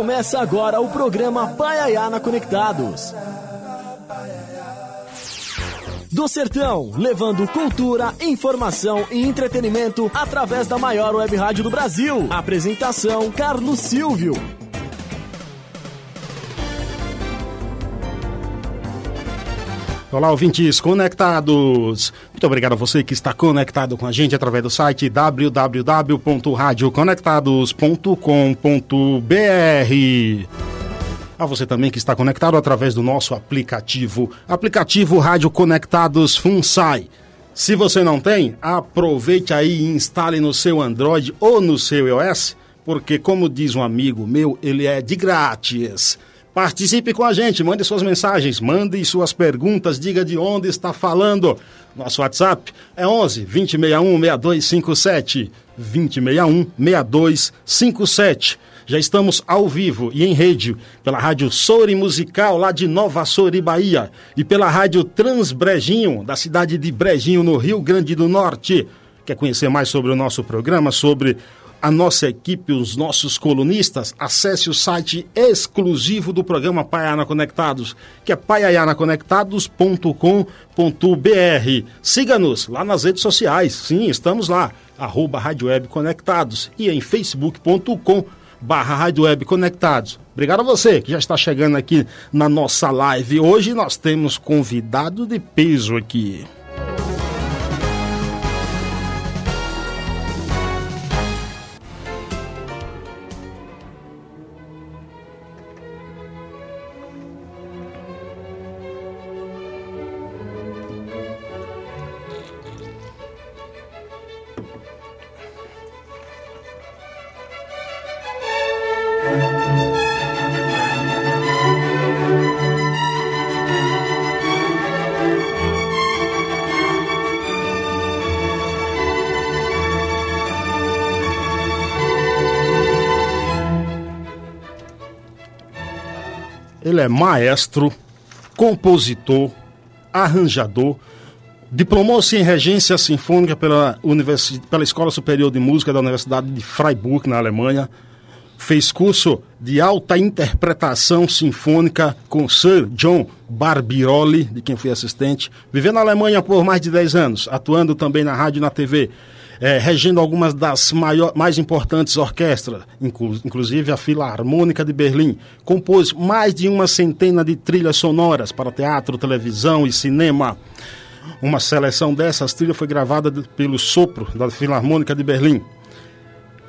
Começa agora o programa Paiaiana Conectados. Do Sertão, levando cultura, informação e entretenimento através da maior web rádio do Brasil. Apresentação: Carlos Silvio. Olá, ouvintes conectados. Muito obrigado a você que está conectado com a gente através do site www.radioconectados.com.br. A você também que está conectado através do nosso aplicativo, aplicativo Rádio Conectados FUNSAI. Se você não tem, aproveite aí e instale no seu Android ou no seu iOS, porque como diz um amigo meu, ele é de grátis. Participe com a gente, mande suas mensagens, mande suas perguntas, diga de onde está falando. Nosso WhatsApp é 11 2061 6257. 2061 6257. Já estamos ao vivo e em rede pela Rádio Souri Musical, lá de Nova Souri, Bahia, e pela Rádio Transbrejinho, da cidade de Brejinho, no Rio Grande do Norte. Quer conhecer mais sobre o nosso programa, sobre a nossa equipe, os nossos colunistas, acesse o site exclusivo do programa Paiana Conectados, que é paianaconectados.com.br. Siga-nos lá nas redes sociais, sim, estamos lá, arroba Rádio Web Conectados e em facebook.com barra Rádio Web Conectados. Obrigado a você que já está chegando aqui na nossa live. Hoje nós temos convidado de peso aqui. Ele é maestro, compositor, arranjador, diplomou-se em regência sinfônica pela, Universi pela Escola Superior de Música da Universidade de Freiburg, na Alemanha. Fez curso de alta interpretação sinfônica com Sir John Barbirolli, de quem fui assistente. Viveu na Alemanha por mais de 10 anos, atuando também na rádio e na TV é, regendo algumas das maior, mais importantes orquestras, inclu, inclusive a Filarmônica de Berlim. Compôs mais de uma centena de trilhas sonoras para teatro, televisão e cinema. Uma seleção dessas trilhas foi gravada pelo Sopro da Filarmônica de Berlim.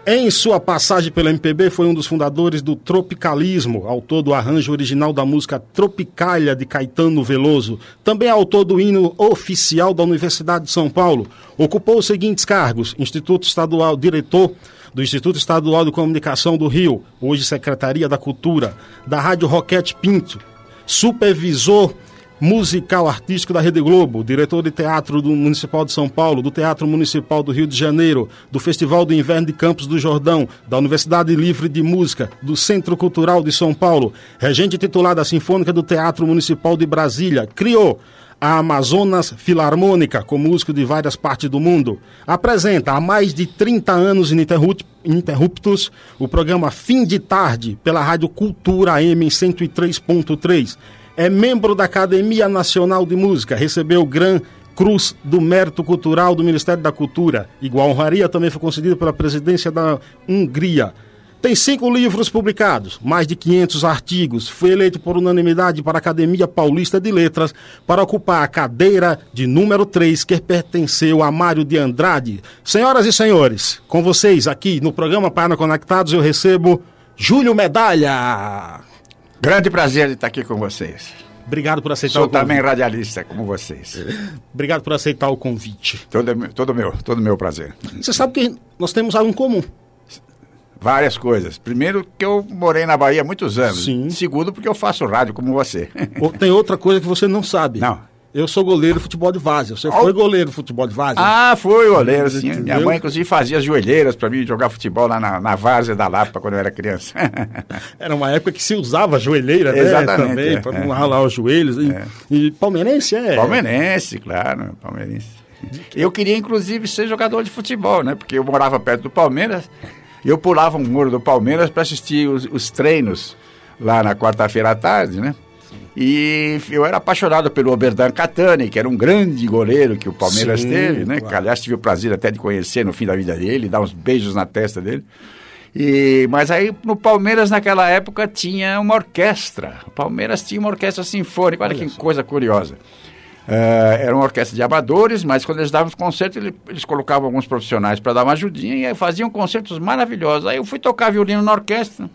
Em sua passagem pela MPB, foi um dos fundadores do Tropicalismo, autor do arranjo original da música Tropicália de Caetano Veloso. Também autor do hino oficial da Universidade de São Paulo. Ocupou os seguintes cargos: Instituto Estadual, diretor do Instituto Estadual de Comunicação do Rio, hoje Secretaria da Cultura, da Rádio Roquete Pinto, supervisor musical artístico da Rede Globo, diretor de teatro do Municipal de São Paulo, do Teatro Municipal do Rio de Janeiro, do Festival do Inverno de Campos do Jordão, da Universidade Livre de Música, do Centro Cultural de São Paulo, regente titular da Sinfônica do Teatro Municipal de Brasília, criou a Amazonas Filarmônica, com músicos de várias partes do mundo, apresenta há mais de 30 anos ininterruptos o programa Fim de Tarde pela Rádio Cultura AM 103.3 é membro da Academia Nacional de Música, recebeu o Gran Cruz do Mérito Cultural do Ministério da Cultura. Igual honraria também foi concedida pela presidência da Hungria. Tem cinco livros publicados, mais de 500 artigos. Foi eleito por unanimidade para a Academia Paulista de Letras para ocupar a cadeira de número 3 que pertenceu a Mário de Andrade. Senhoras e senhores, com vocês aqui no programa Página Conectados eu recebo Júlio Medalha. Grande prazer de estar aqui com vocês. Obrigado por aceitar Sou o convite. também radialista, como vocês. Obrigado por aceitar o convite. Todo, todo meu, todo meu prazer. Você sabe que nós temos algo em comum. Várias coisas. Primeiro, que eu morei na Bahia há muitos anos. Sim. Segundo, porque eu faço rádio como você. Tem outra coisa que você não sabe. Não. Eu sou goleiro de futebol de várzea. Você foi goleiro de futebol de várzea? Ah, foi goleiro, sim. Entendeu? Minha mãe, inclusive, fazia as joelheiras para mim jogar futebol lá na, na várzea da Lapa, quando eu era criança. Era uma época que se usava joelheira, né? Exatamente, Também, é, para é. não ralar os joelhos. E, e palmeirense é. Palmeirense, claro, palmeirense. Eu queria, inclusive, ser jogador de futebol, né? Porque eu morava perto do Palmeiras. Eu pulava um muro do Palmeiras para assistir os, os, treinos lá na quarta-feira à tarde, né? E eu era apaixonado pelo Oberdan Catani, que era um grande goleiro que o Palmeiras Sim, teve, né? Claro. Aliás, tive o prazer até de conhecer no fim da vida dele, dar uns beijos na testa dele. E, mas aí no Palmeiras naquela época tinha uma orquestra. O Palmeiras tinha uma orquestra sinfônica, olha, olha que só. coisa curiosa. Uh, era uma orquestra de amadores, mas quando eles davam os concertos, eles, eles colocavam alguns profissionais para dar uma ajudinha e faziam concertos maravilhosos. Aí eu fui tocar violino na orquestra.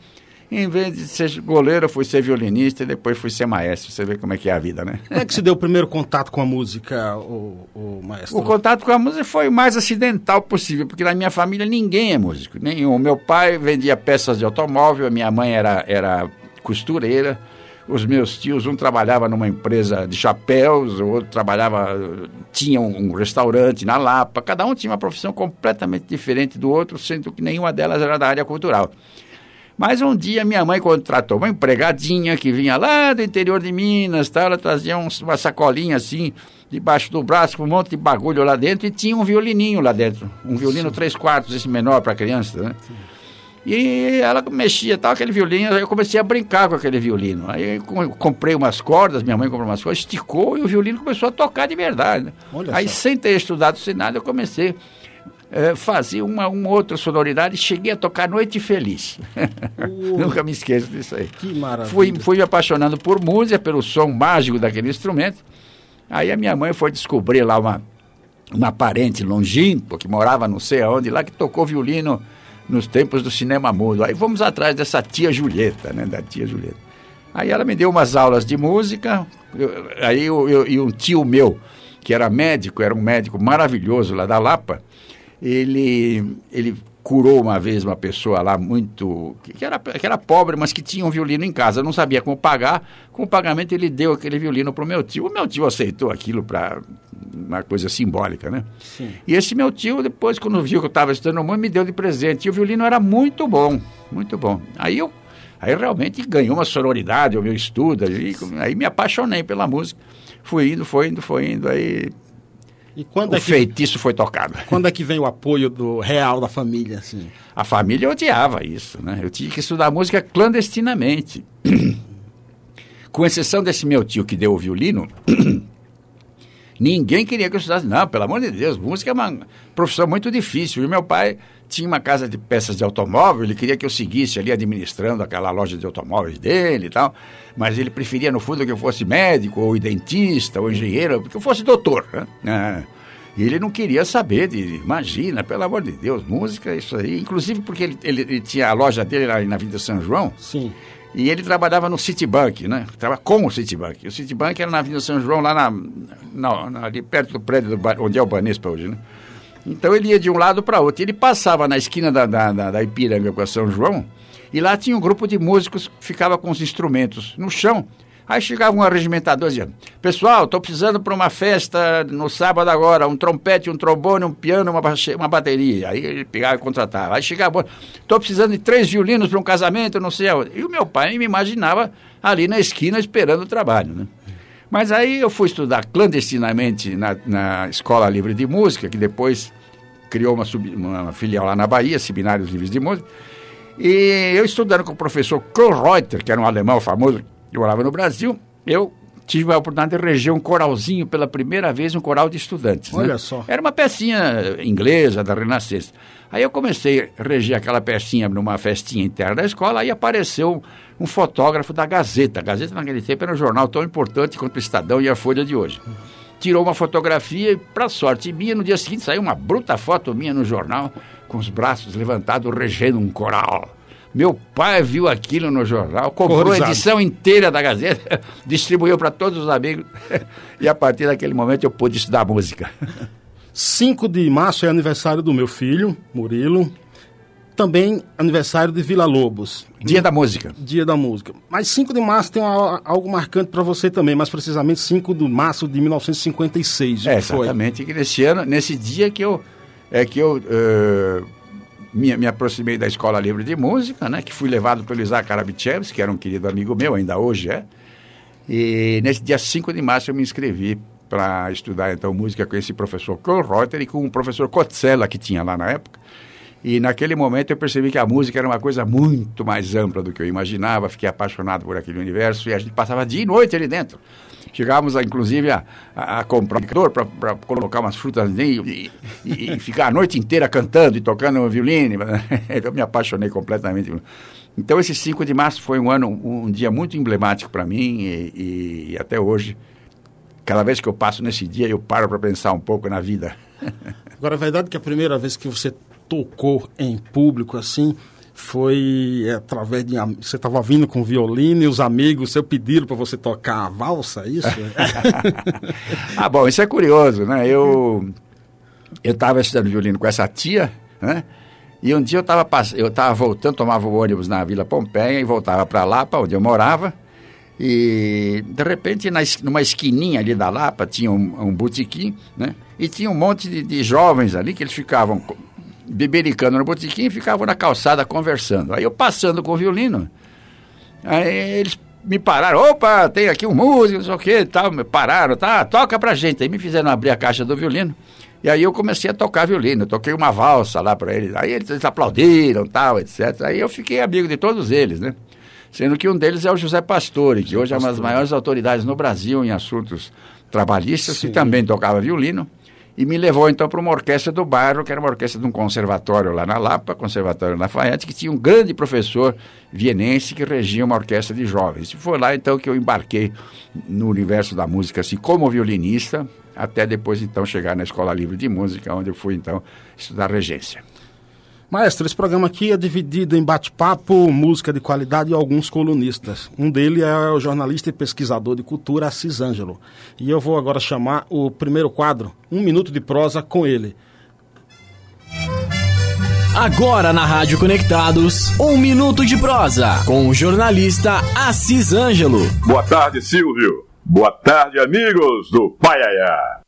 Em vez de ser goleiro, fui ser violinista e depois fui ser maestro. Você vê como é que é a vida, né? Como é que se deu o primeiro contato com a música, o, o maestro? O contato com a música foi o mais acidental possível, porque na minha família ninguém é músico. Nenhum. Meu pai vendia peças de automóvel, a minha mãe era, era costureira. Os meus tios, um trabalhava numa empresa de chapéus, o outro trabalhava, tinha um, um restaurante na Lapa. Cada um tinha uma profissão completamente diferente do outro, sendo que nenhuma delas era da área cultural. Mas um dia minha mãe contratou uma empregadinha que vinha lá do interior de Minas, tá? ela trazia uns, uma sacolinha assim, debaixo do braço, com um monte de bagulho lá dentro, e tinha um violininho lá dentro. Um violino Sim. três quartos, esse menor para criança, né? Sim. E ela mexia tal, aquele violino, aí eu comecei a brincar com aquele violino. Aí eu comprei umas cordas, minha mãe comprou umas cordas, esticou e o violino começou a tocar de verdade. Né? aí, só. sem ter estudado sem nada, eu comecei é, fazia uma, uma outra sonoridade e cheguei a tocar Noite Feliz. Nunca me esqueço disso aí. Que maravilha. Fui, fui me apaixonando por música, pelo som mágico daquele instrumento. Aí a minha mãe foi descobrir lá uma, uma parente longínqua que morava não sei aonde lá, que tocou violino nos tempos do cinema mudo. Aí vamos atrás dessa tia Julieta, né? Da tia Julieta. Aí ela me deu umas aulas de música, eu, aí eu, eu, e um tio meu, que era médico, era um médico maravilhoso lá da Lapa, ele, ele curou uma vez uma pessoa lá muito. Que era, que era pobre, mas que tinha um violino em casa, não sabia como pagar. Com o pagamento, ele deu aquele violino para o meu tio. O meu tio aceitou aquilo para uma coisa simbólica, né? Sim. E esse meu tio, depois, quando viu que eu estava estudando muito, me deu de presente. E o violino era muito bom, muito bom. Aí eu. Aí realmente ganhou uma sonoridade o meu estudo, aí, aí me apaixonei pela música. Fui indo, foi indo, foi indo, aí e quando o é que, feitiço foi tocado. Quando é que vem o apoio do real da família? Assim? A família odiava isso, né? Eu tinha que estudar música clandestinamente. Com exceção desse meu tio que deu o violino, ninguém queria que eu estudasse. Não, pelo amor de Deus, música é uma profissão muito difícil. E meu pai tinha uma casa de peças de automóvel, ele queria que eu seguisse ali administrando aquela loja de automóveis dele e tal, mas ele preferia, no fundo, que eu fosse médico, ou dentista, ou engenheiro, que eu fosse doutor. Né? É. E ele não queria saber de, imagina, pelo amor de Deus, música, isso aí. Inclusive porque ele, ele, ele tinha a loja dele lá na Vida São João. Sim. E ele trabalhava no Citibank, né? Trabalhava com o Citibank. O Citibank era na Avenida São João, lá na, na, na ali perto do prédio do, onde é o Banespa hoje, né? Então ele ia de um lado para outro. Ele passava na esquina da, da, da, da Ipiranga com a São João, e lá tinha um grupo de músicos que ficava com os instrumentos no chão. Aí chegava um arregimentador dizia: Pessoal, estou precisando para uma festa no sábado agora, um trompete, um trombone, um piano, uma, uma bateria. Aí ele pegava e contratava. Aí chegava: Estou precisando de três violinos para um casamento, não sei aonde. E o meu pai me imaginava ali na esquina esperando o trabalho. Né? Mas aí eu fui estudar clandestinamente na, na Escola Livre de Música, que depois criou uma, sub, uma filial lá na Bahia, Seminários Livres de Música. E eu estudando com o professor Kohlreuter, que era um alemão famoso, que morava no Brasil, eu tive a oportunidade de reger um coralzinho pela primeira vez, um coral de estudantes. Olha né? só. Era uma pecinha inglesa da Renascença. Aí eu comecei a reger aquela pecinha numa festinha interna da escola, aí apareceu um fotógrafo da Gazeta. A Gazeta naquele tempo era um jornal tão importante quanto o Estadão e a Folha de hoje. Tirou uma fotografia e, para sorte minha, no dia seguinte saiu uma bruta foto minha no jornal, com os braços levantados, regendo um coral. Meu pai viu aquilo no jornal, comprou a edição inteira da Gazeta, distribuiu para todos os amigos, e a partir daquele momento eu pude estudar música. 5 de março é aniversário do meu filho, Murilo também aniversário de Vila Lobos. Dia da música. Dia da música. Mas 5 de março tem uma, algo marcante para você também, mais precisamente 5 de março de 1956. É, exatamente. Que nesse ano, nesse dia que eu, é que eu uh, me, me aproximei da Escola Livre de Música, né? Que fui levado pelo Isaac Karabichevski, que era um querido amigo meu, ainda hoje é. E nesse dia 5 de março eu me inscrevi para estudar então música com esse professor Reuter e com o professor Kotzela que tinha lá na época. E naquele momento eu percebi que a música era uma coisa muito mais ampla do que eu imaginava, fiquei apaixonado por aquele universo e a gente passava dia e noite ali dentro. Chegávamos, a, inclusive, a, a, a comprar um para colocar umas frutas e, e, e, ficar a noite inteira cantando e tocando um violino. eu me apaixonei completamente. Então, esse 5 de março foi um ano, um, dia muito emblemático para mim e, e até hoje, cada vez que eu passo nesse dia, eu paro para pensar um pouco na vida. Agora, é verdade que a primeira vez que você tocou em público assim foi através de. Você estava vindo com violino e os amigos seu pediram para você tocar a valsa, é isso? ah, bom, isso é curioso, né? Eu estava estudando violino com essa tia, né? E um dia eu estava eu tava voltando, tomava o ônibus na Vila Pompeia e voltava para Lapa, onde eu morava. E de repente, na, numa esquininha ali da Lapa, tinha um, um botequim, né? E tinha um monte de, de jovens ali que eles ficavam bebericando no botequim e ficavam na calçada conversando. Aí eu passando com o violino, aí eles me pararam, opa, tem aqui um músico, não sei o que, tal, me pararam, tá, toca pra gente. Aí me fizeram abrir a caixa do violino. E aí eu comecei a tocar violino, eu toquei uma valsa lá para eles. Aí eles, eles aplaudiram, tal, etc. Aí eu fiquei amigo de todos eles, né? Sendo que um deles é o José Pastore, que hoje é uma das maiores autoridades no Brasil em assuntos trabalhistas, Sim. que também tocava violino e me levou então para uma orquestra do bairro, que era uma orquestra de um conservatório lá na Lapa, Conservatório Lafayette, que tinha um grande professor vienense que regia uma orquestra de jovens. E foi lá então que eu embarquei no universo da música, assim, como violinista, até depois então chegar na Escola Livre de Música, onde eu fui então estudar regência. Maestro, esse programa aqui é dividido em bate-papo, música de qualidade e alguns colunistas. Um deles é o jornalista e pesquisador de cultura Assis Ângelo. E eu vou agora chamar o primeiro quadro, Um Minuto de Prosa, com ele. Agora na Rádio Conectados, Um Minuto de Prosa, com o jornalista Assis Ângelo. Boa tarde, Silvio. Boa tarde, amigos do Paiaiá.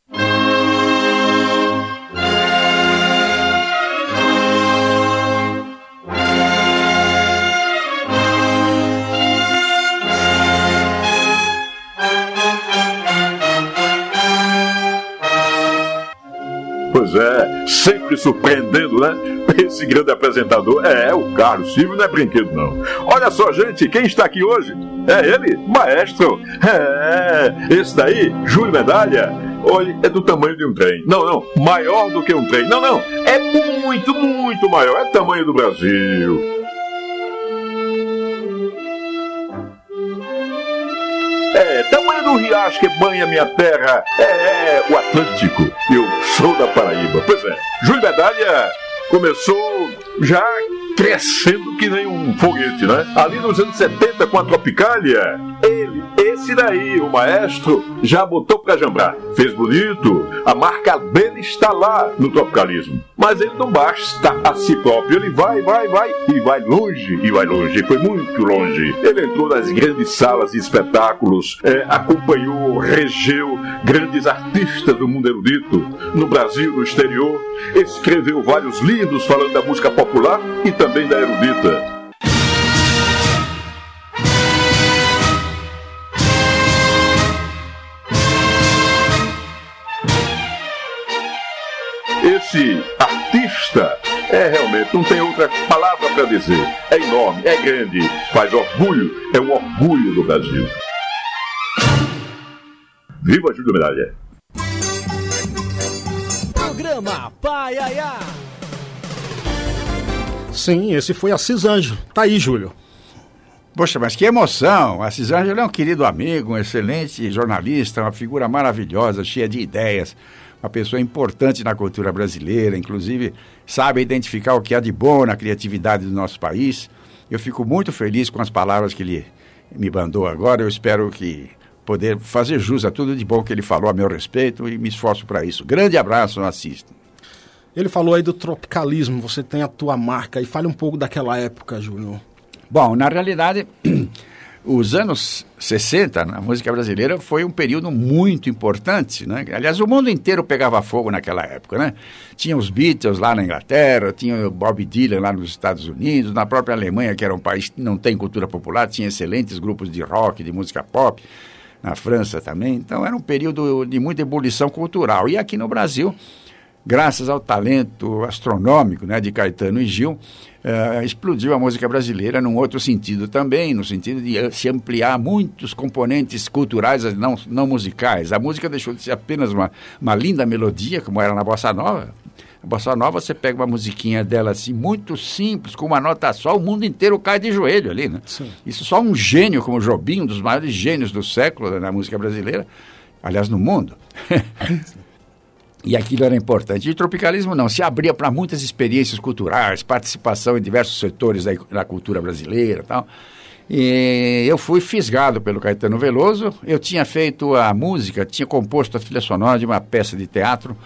Sempre surpreendendo, né? Esse grande apresentador é o Carlos Silvio, não é brinquedo, não. Olha só, gente, quem está aqui hoje? É ele, maestro. É, esse daí, Júlio Medalha. Olha, é do tamanho de um trem. Não, não, maior do que um trem. Não, não, é muito, muito maior. É o tamanho do Brasil. Riacho que banha minha terra é, é o Atlântico. Eu sou da Paraíba. Pois é, Júlio Medalha começou já crescendo que nem um foguete, né? Ali nos anos 70 com a Tropicália, ele, esse daí, o maestro, já botou pra jambrar. Fez bonito, a marca dele está lá no tropicalismo. Mas ele não basta a si próprio, ele vai, vai, vai, e vai longe, e vai longe, foi muito longe. Ele entrou nas grandes salas de espetáculos, é, acompanhou, regeu grandes artistas do mundo erudito, no Brasil, no exterior, escreveu vários livros falando da música popular e também também da erudita. É realmente, não tem outra palavra para dizer. É enorme, é grande, faz orgulho, é um orgulho do Brasil. Viva Júlio Medalha! Programa Pai Aiá. Sim, esse foi Assis Anjo. Tá aí, Júlio. Poxa, mas que emoção! Assis Ângelo é um querido amigo, um excelente jornalista, uma figura maravilhosa, cheia de ideias, uma pessoa importante na cultura brasileira, inclusive sabe identificar o que há de bom na criatividade do nosso país. Eu fico muito feliz com as palavras que ele me mandou agora. Eu espero que poder fazer jus a tudo de bom que ele falou a meu respeito e me esforço para isso. Grande abraço, Assis. Ele falou aí do tropicalismo, você tem a tua marca, e fale um pouco daquela época, Júnior. Bom, na realidade, os anos 60 na música brasileira foi um período muito importante, né? Aliás, o mundo inteiro pegava fogo naquela época, né? Tinha os Beatles lá na Inglaterra, tinha o Bob Dylan lá nos Estados Unidos, na própria Alemanha, que era um país que não tem cultura popular, tinha excelentes grupos de rock, de música pop, na França também. Então era um período de muita ebulição cultural. E aqui no Brasil graças ao talento astronômico né, de Caetano e Gil, uh, explodiu a música brasileira num outro sentido também, no sentido de se ampliar muitos componentes culturais, não, não musicais. A música deixou de ser apenas uma, uma linda melodia, como era na Bossa Nova. A Bossa Nova, você pega uma musiquinha dela assim, muito simples, com uma nota só, o mundo inteiro cai de joelho ali, né? Sim. Isso só um gênio como Jobim, um dos maiores gênios do século né, na música brasileira, aliás, no mundo. E aquilo era importante. E o tropicalismo não, se abria para muitas experiências culturais, participação em diversos setores da, da cultura brasileira tal. E eu fui fisgado pelo Caetano Veloso. Eu tinha feito a música, tinha composto a trilha sonora de uma peça de teatro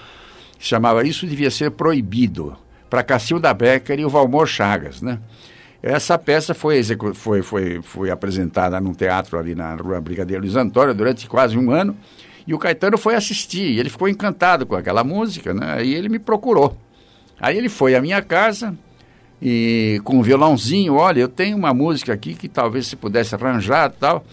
que chamava Isso Devia Ser Proibido, para Cacilda Becker e o Valmor Chagas, né? Essa peça foi, foi, foi, foi apresentada num teatro ali na Rua Brigadeiro Luiz Antônio durante quase um ano. E o Caetano foi assistir, ele ficou encantado com aquela música, né? E ele me procurou. Aí ele foi à minha casa e com um violãozinho, olha, eu tenho uma música aqui que talvez se pudesse arranjar tal.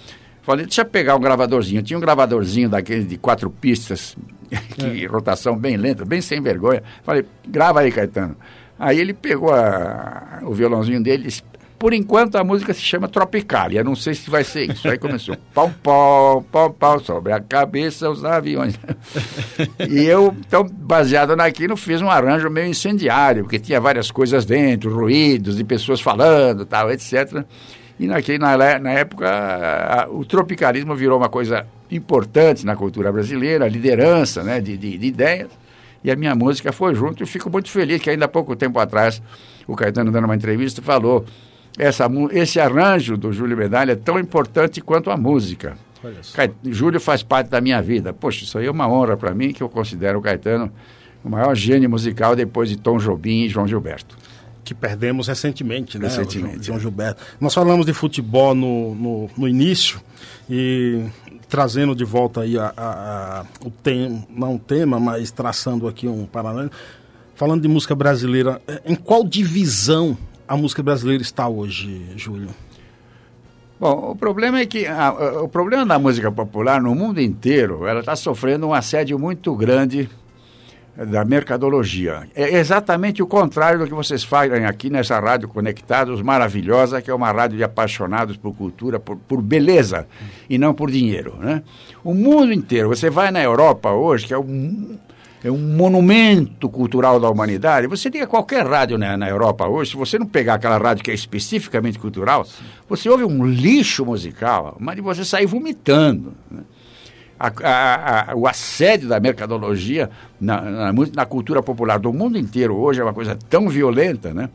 Falei, deixa eu pegar um gravadorzinho. Tinha um gravadorzinho daquele de quatro pistas, que é. rotação bem lenta, bem sem vergonha. Falei, grava aí, Caetano. Aí ele pegou a, o violãozinho dele, disse, por enquanto a música se chama Tropicalia, não sei se vai ser isso. Aí começou pau, pau, pau, pau, sobre a cabeça os aviões. e eu, então, baseado naquilo, fiz um arranjo meio incendiário, porque tinha várias coisas dentro, ruídos de pessoas falando, tal, etc. E naquele, na, na época, a, o tropicalismo virou uma coisa importante na cultura brasileira, a liderança né, de, de, de ideias. E a minha música foi junto e fico muito feliz que ainda há pouco tempo atrás o Caetano dando uma entrevista falou essa, esse arranjo do Júlio Medalha é tão importante quanto a música. Júlio faz parte da minha vida. Poxa, isso aí é uma honra para mim, que eu considero o Caetano o maior gênio musical depois de Tom Jobim e João Gilberto. Que perdemos recentemente, né? Recentemente. João, Gilberto. Nós falamos de futebol no, no, no início e trazendo de volta aí a, a, a, o tema, não o tema, mas traçando aqui um paralelo. Falando de música brasileira, em qual divisão a música brasileira está hoje, Júlio? Bom, o problema é que a, o problema da música popular no mundo inteiro, ela está sofrendo um assédio muito grande da mercadologia. É exatamente o contrário do que vocês fazem aqui nessa rádio Conectados, maravilhosa, que é uma rádio de apaixonados por cultura, por, por beleza e não por dinheiro. Né? O mundo inteiro, você vai na Europa hoje, que é um é um monumento cultural da humanidade. Você liga qualquer rádio na, na, Europa hoje, se você não pegar aquela rádio que é especificamente cultural, você ouve um lixo musical, mas você sai vomitando. Né? A, a, a, o assédio da mercadologia na, na, na, cultura popular do mundo inteiro hoje é uma coisa tão violenta, né?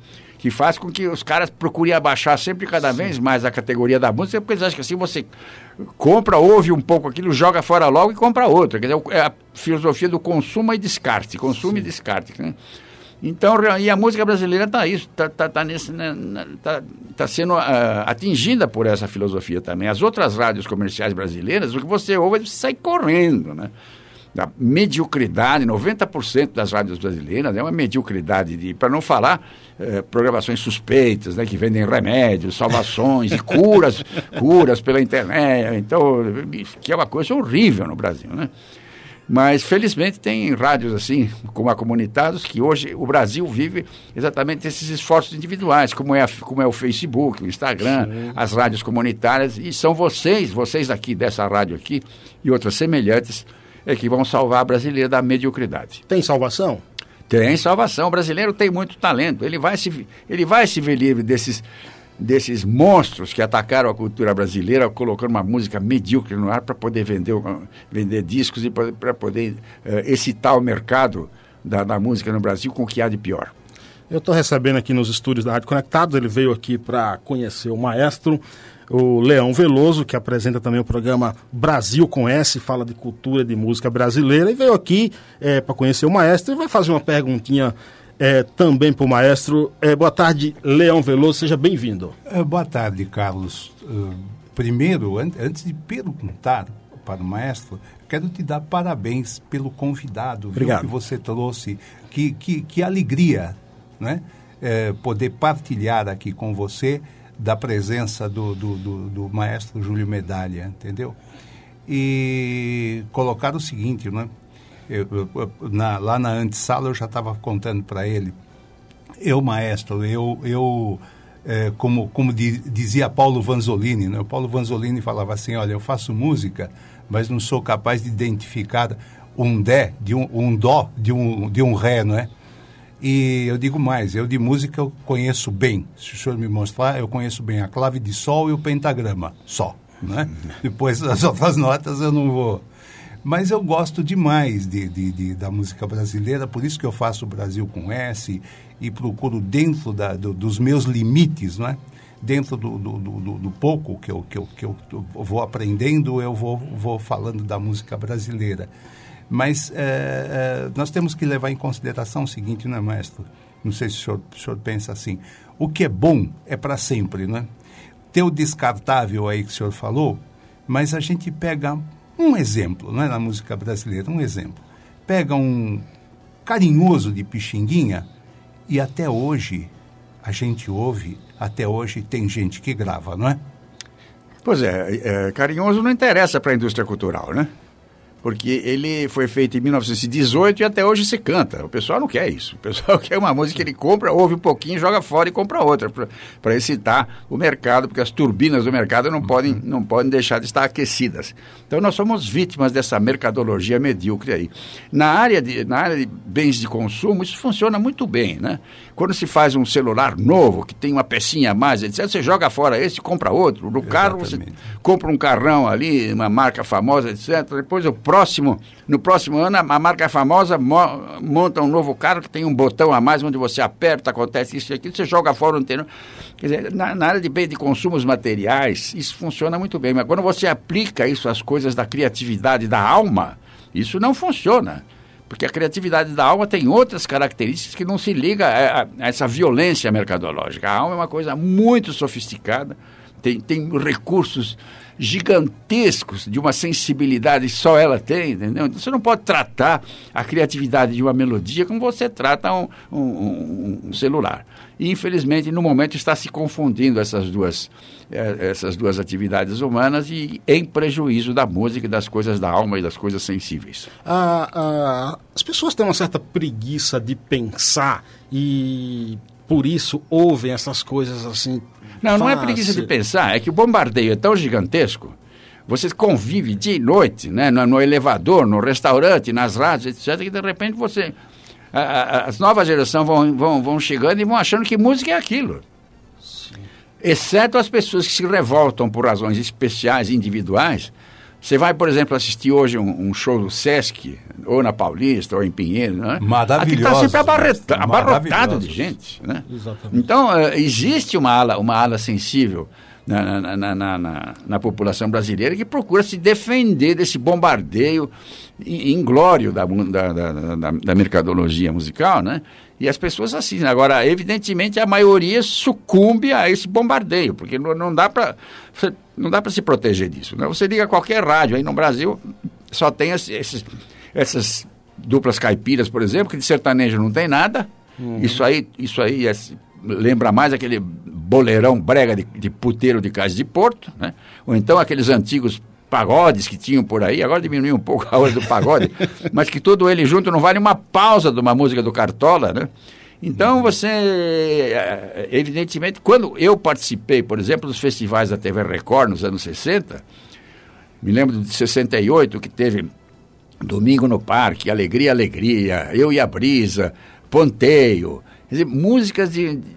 Que faz com que os caras procurem abaixar sempre cada Sim. vez mais a categoria da música, porque eles acham que assim você compra, ouve um pouco aquilo, joga fora logo e compra outra. Quer dizer, é a filosofia do consumo e descarte, consumo Sim. e descarte. Né? Então, e a música brasileira está isso, está tá, tá nesse, né, tá, tá sendo uh, atingida por essa filosofia também. As outras rádios comerciais brasileiras, o que você ouve, você sai correndo, né? Da mediocridade, 90% das rádios brasileiras é uma mediocridade, de, para não falar eh, programações suspeitas, né, que vendem remédios, salvações e curas, curas pela internet, então, que é uma coisa horrível no Brasil, né? Mas, felizmente, tem rádios assim, como a Comunitados, que hoje o Brasil vive exatamente esses esforços individuais, como é, a, como é o Facebook, o Instagram, Sim. as rádios comunitárias, e são vocês, vocês aqui dessa rádio aqui e outras semelhantes, é que vão salvar a brasileira da mediocridade. Tem salvação? Tem salvação. O brasileiro tem muito talento. Ele vai se, ele vai se ver livre desses, desses monstros que atacaram a cultura brasileira, colocando uma música medíocre no ar para poder vender, vender discos e para poder uh, excitar o mercado da, da música no Brasil com o que há de pior. Eu estou recebendo aqui nos estúdios da Rádio Conectados, ele veio aqui para conhecer o maestro o Leão Veloso, que apresenta também o programa Brasil com S, fala de cultura de música brasileira, e veio aqui é, para conhecer o maestro e vai fazer uma perguntinha é, também para o maestro. É, boa tarde, Leão Veloso, seja bem-vindo. É, boa tarde, Carlos. Uh, primeiro, an antes de perguntar para o maestro, quero te dar parabéns pelo convidado viu, que você trouxe. Que, que, que alegria né? É, poder partilhar aqui com você da presença do, do, do, do maestro Júlio Medalha, entendeu? E colocar o seguinte, né? Eu, eu, na, lá na antessala eu já estava contando para ele. Eu, maestro, eu, eu é, como, como di, dizia Paulo Vanzolini, né? o Paulo Vanzolini falava assim, olha, eu faço música, mas não sou capaz de identificar um dé, de um, um dó, de um, de um ré, não é? E eu digo mais, eu de música eu conheço bem. Se o senhor me mostrar, eu conheço bem a clave de sol e o pentagrama, só. Né? Depois as outras notas eu não vou. Mas eu gosto demais de, de, de, da música brasileira, por isso que eu faço o Brasil com S e procuro dentro da, do, dos meus limites, não é? dentro do, do, do, do, pouco que eu, que, eu, que eu vou aprendendo, eu vou, vou falando da música brasileira. Mas é, é, nós temos que levar em consideração o seguinte, não é, maestro? Não sei se o senhor, o senhor pensa assim. O que é bom é para sempre, não é? Tem o descartável aí que o senhor falou, mas a gente pega um exemplo, não é, na música brasileira, um exemplo. Pega um carinhoso de Pixinguinha e até hoje a gente ouve, até hoje tem gente que grava, não é? Pois é, é carinhoso não interessa para a indústria cultural, né? Porque ele foi feito em 1918 e até hoje se canta. O pessoal não quer isso. O pessoal quer uma música que ele compra, ouve um pouquinho, joga fora e compra outra, para excitar o mercado, porque as turbinas do mercado não, podem, não podem deixar de estar aquecidas. Então nós somos vítimas dessa mercadologia medíocre aí. Na área de, na área de bens de consumo, isso funciona muito bem, né? Quando se faz um celular novo, que tem uma pecinha a mais, etc., você joga fora esse e compra outro. No carro, Exatamente. você compra um carrão ali, uma marca famosa, etc. Depois, o próximo, no próximo ano, a marca famosa mo monta um novo carro que tem um botão a mais, onde você aperta, acontece isso e aquilo, você joga fora um terreno. Quer dizer, na, na área de bem de consumos materiais, isso funciona muito bem. Mas quando você aplica isso às coisas da criatividade, da alma, isso não funciona. Porque a criatividade da alma tem outras características que não se liga a, a, a essa violência mercadológica. A alma é uma coisa muito sofisticada, tem, tem recursos gigantescos de uma sensibilidade só ela tem, entendeu? Então você não pode tratar a criatividade de uma melodia como você trata um, um, um celular. E, infelizmente, no momento está se confundindo essas duas, eh, essas duas atividades humanas e em prejuízo da música, das coisas da alma e das coisas sensíveis. Ah, ah, as pessoas têm uma certa preguiça de pensar e por isso ouvem essas coisas assim. Não, não é preguiça de pensar, é que o bombardeio é tão gigantesco. Você convive dia e noite, né, no, no elevador, no restaurante, nas rádios, etc., que de repente você as novas gerações vão, vão, vão chegando e vão achando que música é aquilo. Sim. Exceto as pessoas que se revoltam por razões especiais, individuais. Você vai, por exemplo, assistir hoje um, um show do Sesc, ou na Paulista, ou em Pinheiro, né? Maravilhoso. Aqui está sempre abarrotado de gente. Né? Exatamente. Então, uh, existe uma ala, uma ala sensível na, na, na, na, na população brasileira que procura se defender desse bombardeio inglório da, da, da, da, mercadologia musical, né? E as pessoas assistem. Agora, evidentemente, a maioria sucumbe a esse bombardeio, porque não, não dá para não dá para se proteger disso. Né? Você liga qualquer rádio aí no Brasil, só tem esses, essas duplas caipiras, por exemplo, que de sertanejo não tem nada. Uhum. Isso aí, isso aí é, lembra mais aquele boleirão brega de, de puteiro de casa de Porto, né? Ou então aqueles antigos pagodes que tinham por aí, agora diminuiu um pouco a hora do pagode, mas que todo ele junto não vale uma pausa de uma música do Cartola, né? Então você, eh, evidentemente, quando eu participei, por exemplo, dos festivais da TV Record nos anos 60, me lembro de 68, que teve Domingo no Parque, Alegria, Alegria, Eu e a Brisa, Ponteio, dizer, músicas de, de,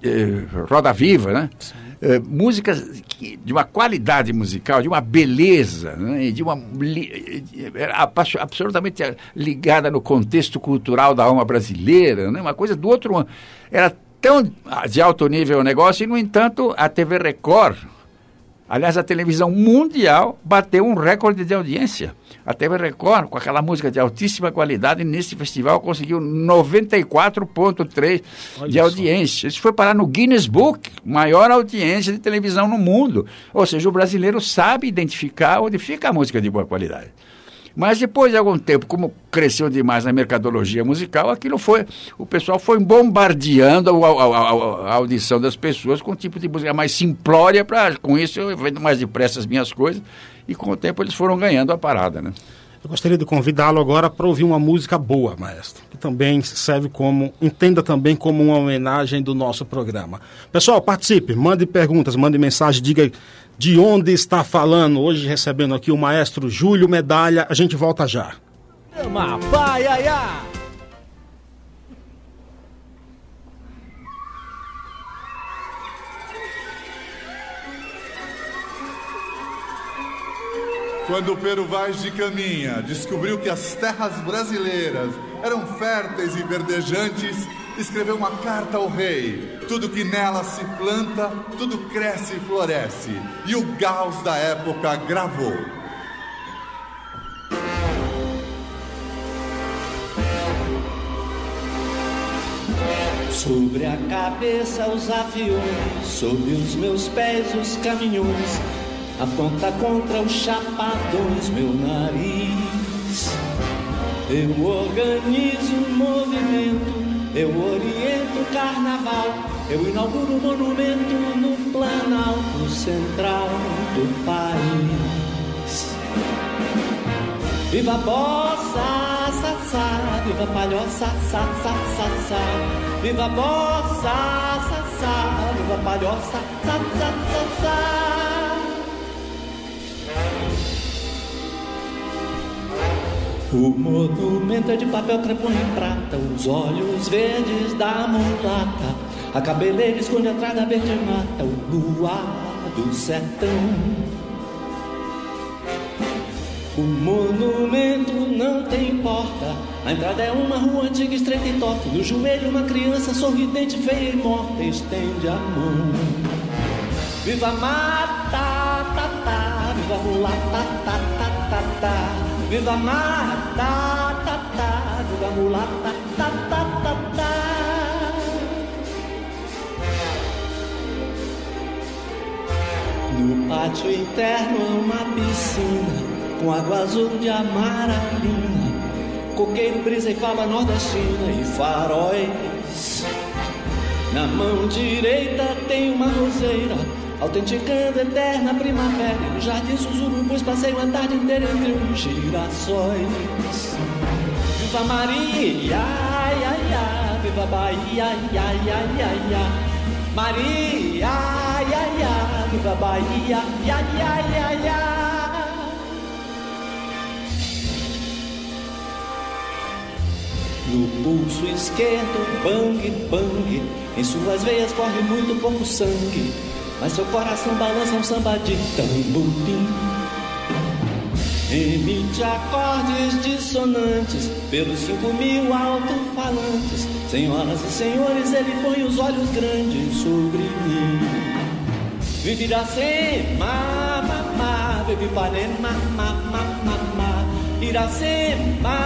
de, Roda Viva, né? Sim eh, músicas que, de uma qualidade musical, de uma beleza, né, de uma li, absolutamente ligada no contexto cultural da alma brasileira, né, uma coisa do outro era tão de alto nível o negócio e no entanto a TV Record Aliás, a televisão mundial bateu um recorde de audiência. A TV Record, com aquela música de altíssima qualidade, nesse festival conseguiu 94,3% de audiência. Isso foi parar no Guinness Book, maior audiência de televisão no mundo. Ou seja, o brasileiro sabe identificar onde fica a música de boa qualidade. Mas depois de algum tempo, como cresceu demais na mercadologia musical, aquilo foi. O pessoal foi bombardeando a, a, a, a audição das pessoas com um tipo de música mais simplória, para com isso eu vendo mais depressa as minhas coisas, e com o tempo eles foram ganhando a parada, né? Eu gostaria de convidá-lo agora para ouvir uma música boa, maestro, que também serve como, entenda também como uma homenagem do nosso programa. Pessoal, participe, mande perguntas, mande mensagem, diga de onde está falando. Hoje recebendo aqui o maestro Júlio Medalha. A gente volta já. Quando Pero Vaz de Caminha descobriu que as terras brasileiras eram férteis e verdejantes, escreveu uma carta ao rei. Tudo que nela se planta, tudo cresce e floresce. E o Gauss da época gravou. Sobre a cabeça os aviões, sob os meus pés os caminhões aponta contra os chapadões meu nariz. Eu organizo o movimento, eu oriento o carnaval, eu inauguro o monumento no planalto central do país. Viva bossa, sa, sa, viva palhoça, sa, sa, sa, sa. Viva bossa, sa, sa, viva palhoça, sa, sa, O monumento é de papel crepom em prata, os olhos verdes da mulata. A cabeleira esconde atrás da verde mata, o luar do sertão. O monumento não tem porta, a entrada é uma rua antiga, estreita e torta. No joelho, uma criança sorridente, feia e morta, estende a mão. Viva a mata, ta, ta, viva a mulata, ta, ta, ta, ta. Viva a mata, ta, ta, viva a mulata, ta, ta, ta, ta. No pátio interno é uma piscina com água azul de amaralina, coqueiro, brisa e fava nordestina e faróis. Na mão direita tem uma roseira autenticando eterna primavera. E no jardim os urubus passeio a tarde inteira entre os girassóis. Viva Maria, ai, ai, ai, viva Bahia, ai, ai, ai, ai. Maria, ai, ai, ai, viva Bahia, ai, ai, ai, ai. No pulso esquerdo, bang, bang, em suas veias corre muito pouco sangue. Mas seu coração balança um samba de tamborim Emite acordes dissonantes Pelos cinco mil alto-falantes. Senhoras e senhores, ele põe os olhos grandes sobre mim. Vive Iracema, mamá Vive Ipanema, mamá, mamá Iracema,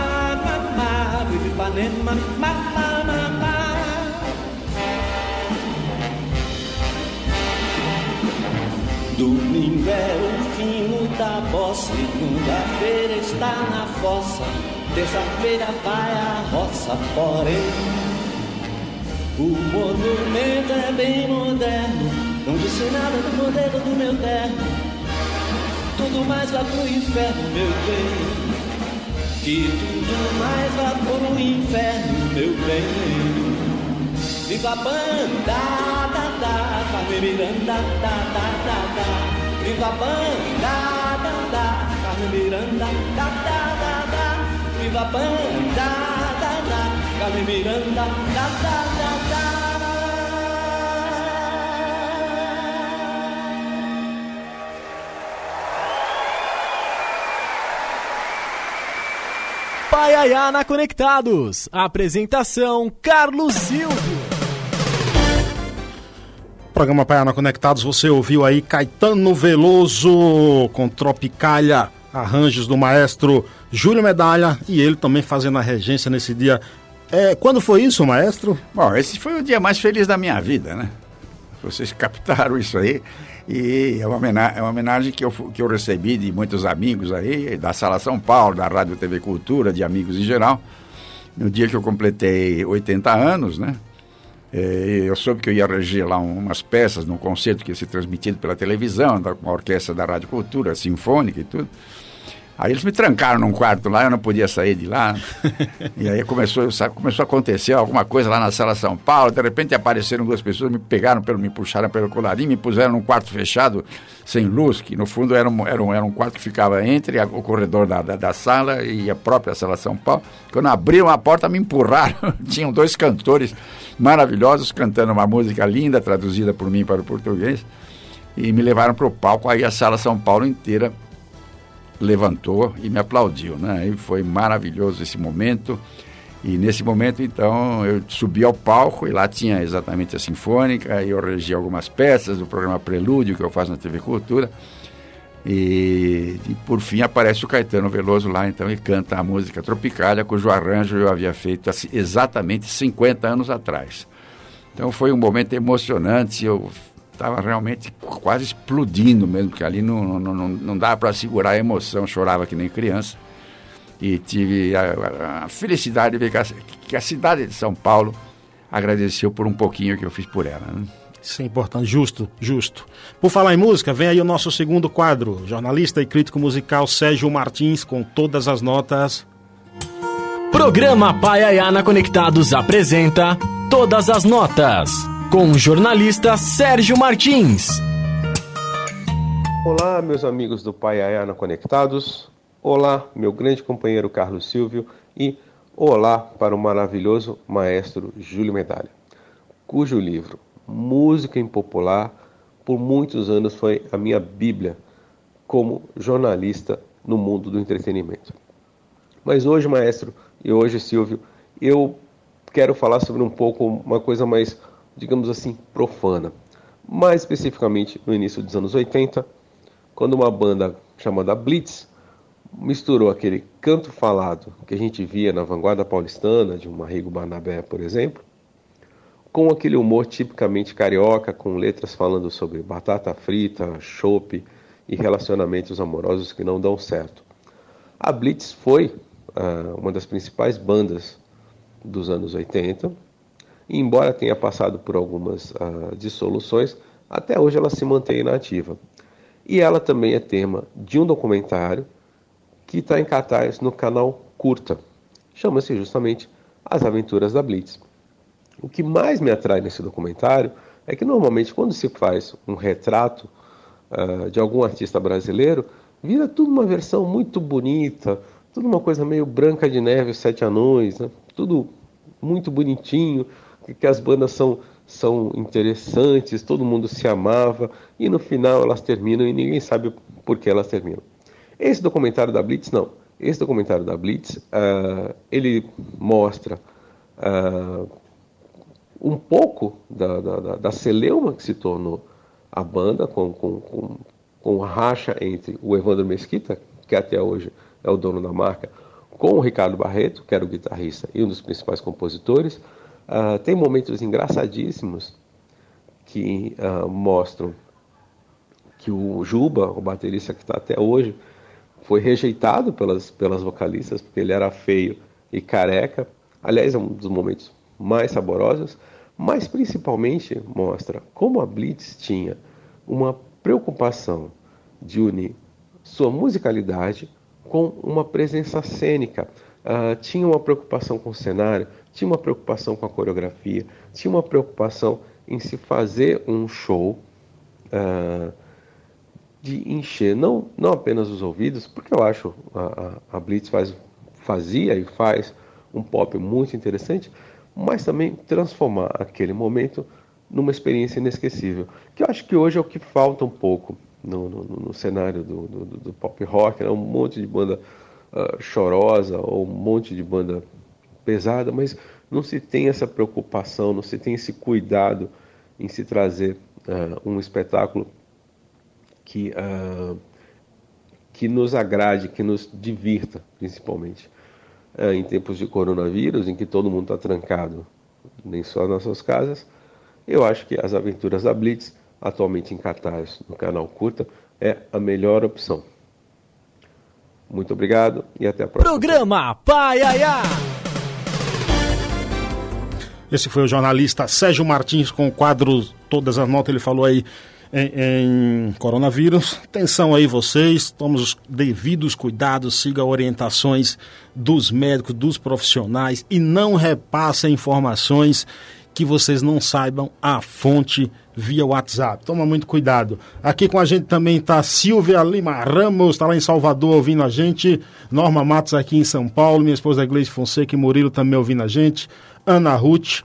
mamá Vive Ipanema, mamá, Domingo é o fino da bossa, segunda-feira está na fossa, terça-feira vai a roça, porém. O monumento é bem moderno, não disse nada do modelo do meu terno. Tudo mais vai pro inferno, meu bem. Que tudo mais vai pro inferno, meu bem. Viva a banda, da, da, Carmen Miranda, da, da, da, da. Viva a banda, da, da, Carmen Miranda, da, da, da, da. Viva a banda, da, da, Carmen Miranda, da, da, da, da. Paiaiá na Conectados. Apresentação Carlos Silvio programa Paiana Conectados, você ouviu aí Caetano Veloso com Tropicália, arranjos do maestro Júlio Medalha e ele também fazendo a regência nesse dia. É, quando foi isso, maestro? Bom, esse foi o dia mais feliz da minha vida, né? Vocês captaram isso aí. E é uma homenagem, é uma homenagem que, eu, que eu recebi de muitos amigos aí, da Sala São Paulo, da Rádio TV Cultura, de amigos em geral. No dia que eu completei 80 anos, né? É, eu soube que eu ia reger lá umas peças num concerto que ia ser transmitido pela televisão, da, uma orquestra da Rádio Cultura, sinfônica e tudo. Aí eles me trancaram num quarto lá, eu não podia sair de lá. e aí começou, sabe, começou a acontecer alguma coisa lá na sala São Paulo. De repente apareceram duas pessoas, me pegaram, pelo, me puxaram pelo colarinho, me puseram num quarto fechado, sem luz, que no fundo era um, era um, era um quarto que ficava entre a, o corredor da, da, da, sala e a própria sala São Paulo. Quando abriram a porta, me empurraram. Tinham dois cantores maravilhosos cantando uma música linda, traduzida por mim para o português. E me levaram para o palco, aí a sala São Paulo inteira levantou e me aplaudiu, né? E foi maravilhoso esse momento. E nesse momento, então, eu subi ao palco e lá tinha exatamente a Sinfônica, e eu regi algumas peças do programa Prelúdio que eu faço na TV Cultura. E, e, por fim aparece o Caetano Veloso lá, então, e canta a música Tropicália, cujo arranjo eu havia feito assim, exatamente 50 anos atrás. Então foi um momento emocionante, eu estava realmente quase explodindo mesmo, porque ali não, não, não, não dava para segurar a emoção, chorava que nem criança. E tive a, a felicidade de ver que a, que a, cidade de São Paulo agradeceu por um pouquinho que eu fiz por ela. Né? Isso é importante, justo, justo. Por falar em música, vem aí o nosso segundo quadro. Jornalista e crítico musical Sérgio Martins com todas as notas. Programa Paiaiana Conectados apresenta Todas as Notas com o jornalista Sérgio Martins. Olá, meus amigos do Pai Ayana Conectados. Olá, meu grande companheiro Carlos Silvio e olá para o maravilhoso maestro Júlio Medalha, cujo livro Música Impopular por muitos anos foi a minha bíblia como jornalista no mundo do entretenimento. Mas hoje, maestro, e hoje, Silvio, eu quero falar sobre um pouco uma coisa mais digamos assim, profana. Mais especificamente no início dos anos 80, quando uma banda chamada Blitz misturou aquele canto falado que a gente via na vanguarda paulistana, de um Marrigo Barnabé, por exemplo, com aquele humor tipicamente carioca, com letras falando sobre batata frita, chope e relacionamentos amorosos que não dão certo. A Blitz foi uh, uma das principais bandas dos anos 80 e embora tenha passado por algumas uh, dissoluções, até hoje ela se mantém inativa. E ela também é tema de um documentário que está em cartaz no canal Curta. Chama-se justamente As Aventuras da Blitz. O que mais me atrai nesse documentário é que normalmente quando se faz um retrato uh, de algum artista brasileiro, vira tudo uma versão muito bonita, tudo uma coisa meio branca de neve, sete anões, né? tudo muito bonitinho, que as bandas são, são interessantes, todo mundo se amava, e no final elas terminam e ninguém sabe por que elas terminam. Esse documentário da Blitz, não. Esse documentário da Blitz, uh, ele mostra uh, um pouco da, da, da, celeuma que se tornou a banda, com, com, com, com a racha entre o Evandro Mesquita, que até hoje é o dono da marca, com o Ricardo Barreto, que era o guitarrista e um dos principais compositores, Uh, tem momentos engraçadíssimos que uh, mostram que o Juba, o baterista que está até hoje, foi rejeitado pelas, pelas vocalistas porque ele era feio e careca. Aliás, é um dos momentos mais saborosos, mas principalmente mostra como a Blitz tinha uma preocupação de unir sua musicalidade com uma presença cênica. Uh, tinha uma preocupação com o cenário, tinha uma preocupação com a coreografia, tinha uma preocupação em se fazer um show uh, de encher não, não apenas os ouvidos, porque eu acho a, a, a Blitz faz, fazia e faz um pop muito interessante, mas também transformar aquele momento numa experiência inesquecível. Que eu acho que hoje é o que falta um pouco no, no, no cenário do, do, do, pop rock, né? um monte de banda uh, chorosa ou um monte de banda pesada, mas não se tem essa preocupação, não se tem esse cuidado em se trazer uh, um espetáculo que, uh, que nos agrade, que nos divirta, principalmente. Uh, em tempos de coronavírus, em que todo mundo está trancado nem só nas suas casas, eu acho que as aventuras da Blitz, atualmente em cartaz no canal Curta, é a melhor opção. Muito obrigado e até a próxima. Programa Pai Aiá. Esse foi o jornalista Sérgio Martins com o quadro Todas as Notas. Ele falou aí em, em, coronavírus. Atenção aí vocês, tome os devidos cuidados, siga orientações dos médicos, dos profissionais e não repassem informações que vocês não saibam a fonte via WhatsApp. Toma muito cuidado. Aqui com a gente também está Silvia Lima Ramos, está lá em Salvador ouvindo a gente. Norma Matos aqui em São Paulo, minha esposa Gleice Fonseca e Murilo também ouvindo a gente. Ana Ruth,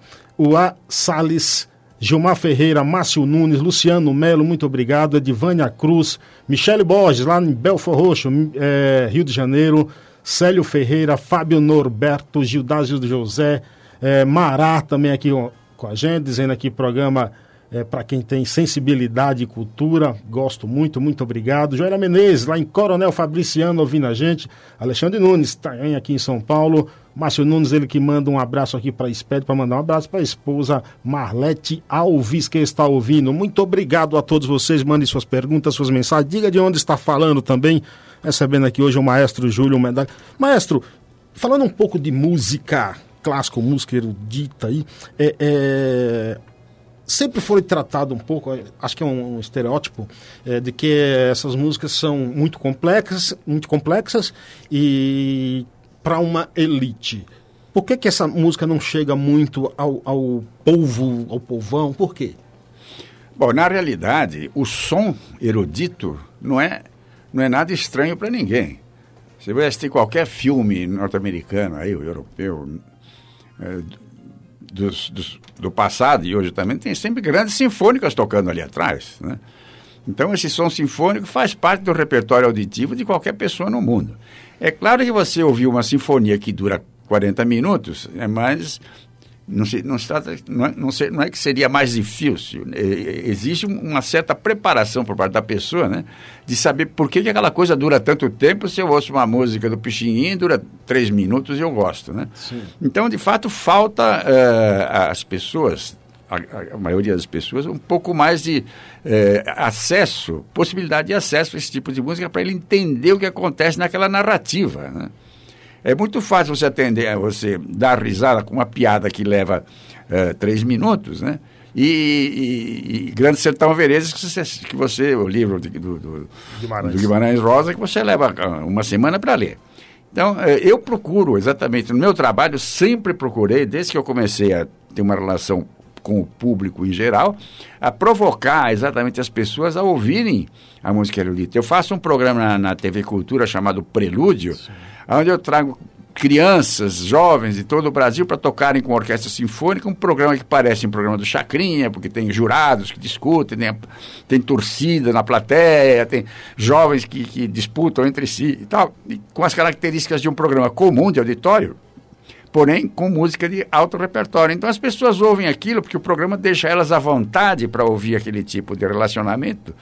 A. Salles, Gilmar Ferreira, Márcio Nunes, Luciano Melo, muito obrigado. Edivânia Cruz, Michele Borges, lá em Belfor Roxo, é, Rio de Janeiro. Célio Ferreira, Fábio Norberto, Gildásio José, é, Mará também aqui com a gente, dizendo aqui programa é, para quem tem sensibilidade e cultura. Gosto muito, muito obrigado. Joelha Menezes, lá em Coronel Fabriciano, ouvindo a gente. Alexandre Nunes, também tá aqui em São Paulo. Márcio Nunes, ele que manda um abraço aqui para Espédio, para mandar um abraço para a esposa Marlete Alves, que está ouvindo. Muito obrigado a todos vocês. Mandem suas perguntas, suas mensagens. Diga de onde está falando também. Recebendo aqui hoje o maestro Júlio Medalha. Maestro, falando um pouco de música clássica, música erudita aí, é, é sempre foi tratado um pouco, acho que é um, um estereótipo, é, de que essas músicas são muito complexas, muito complexas e para uma elite. Por que, que essa música não chega muito ao, ao povo, ao povão? Por quê? Bom, na realidade, o som erudito não é, não é nada estranho para ninguém. Você vai assistir qualquer filme norte-americano, aí, o europeu, é, dos, dos, do passado e hoje também, tem sempre grandes sinfônicas tocando ali atrás. Né? Então, esse som sinfônico faz parte do repertório auditivo de qualquer pessoa no mundo. É claro que você ouvir uma sinfonia que dura 40 minutos, é mais não, se, não, se trata, não, é, não, se, não é que seria mais difícil. É, existe uma certa preparação por parte da pessoa, né? De saber por que, que aquela coisa dura tanto tempo. Se eu ouço uma música do Pichininho, dura três minutos e eu gosto, né? Sim. Então, de fato, falta uh, às pessoas, a, a, maioria das pessoas, um pouco mais de uh, acesso, possibilidade de acesso a esse tipo de música para ele entender o que acontece naquela narrativa, né? É muito fácil você atender, você dar risada com uma piada que leva uh, três minutos, né? E, e, e, Grande Sertão Veredas, que você, que você o livro do, do, Guimarães. do Guimarães Rosa, que você leva ah, uma semana para ler. Então, eh, eu procuro, exatamente, no meu trabalho, sempre procurei, desde que eu comecei a ter uma relação com o público em geral, a provocar exatamente as pessoas a ouvirem a música erudita. Eu faço um programa na, na TV Cultura chamado Prelúdio, Sim onde eu trago crianças, jovens de todo o Brasil para tocarem com orquestra sinfônica, um programa que parece um programa do Chacrinha, porque tem jurados que discutem, tem, tem torcida na plateia, tem jovens que, que disputam entre si e tal, e com as características de um programa comum de auditório, porém com música de alto repertório. Então as pessoas ouvem aquilo porque o programa deixa elas à vontade para ouvir aquele tipo de relacionamento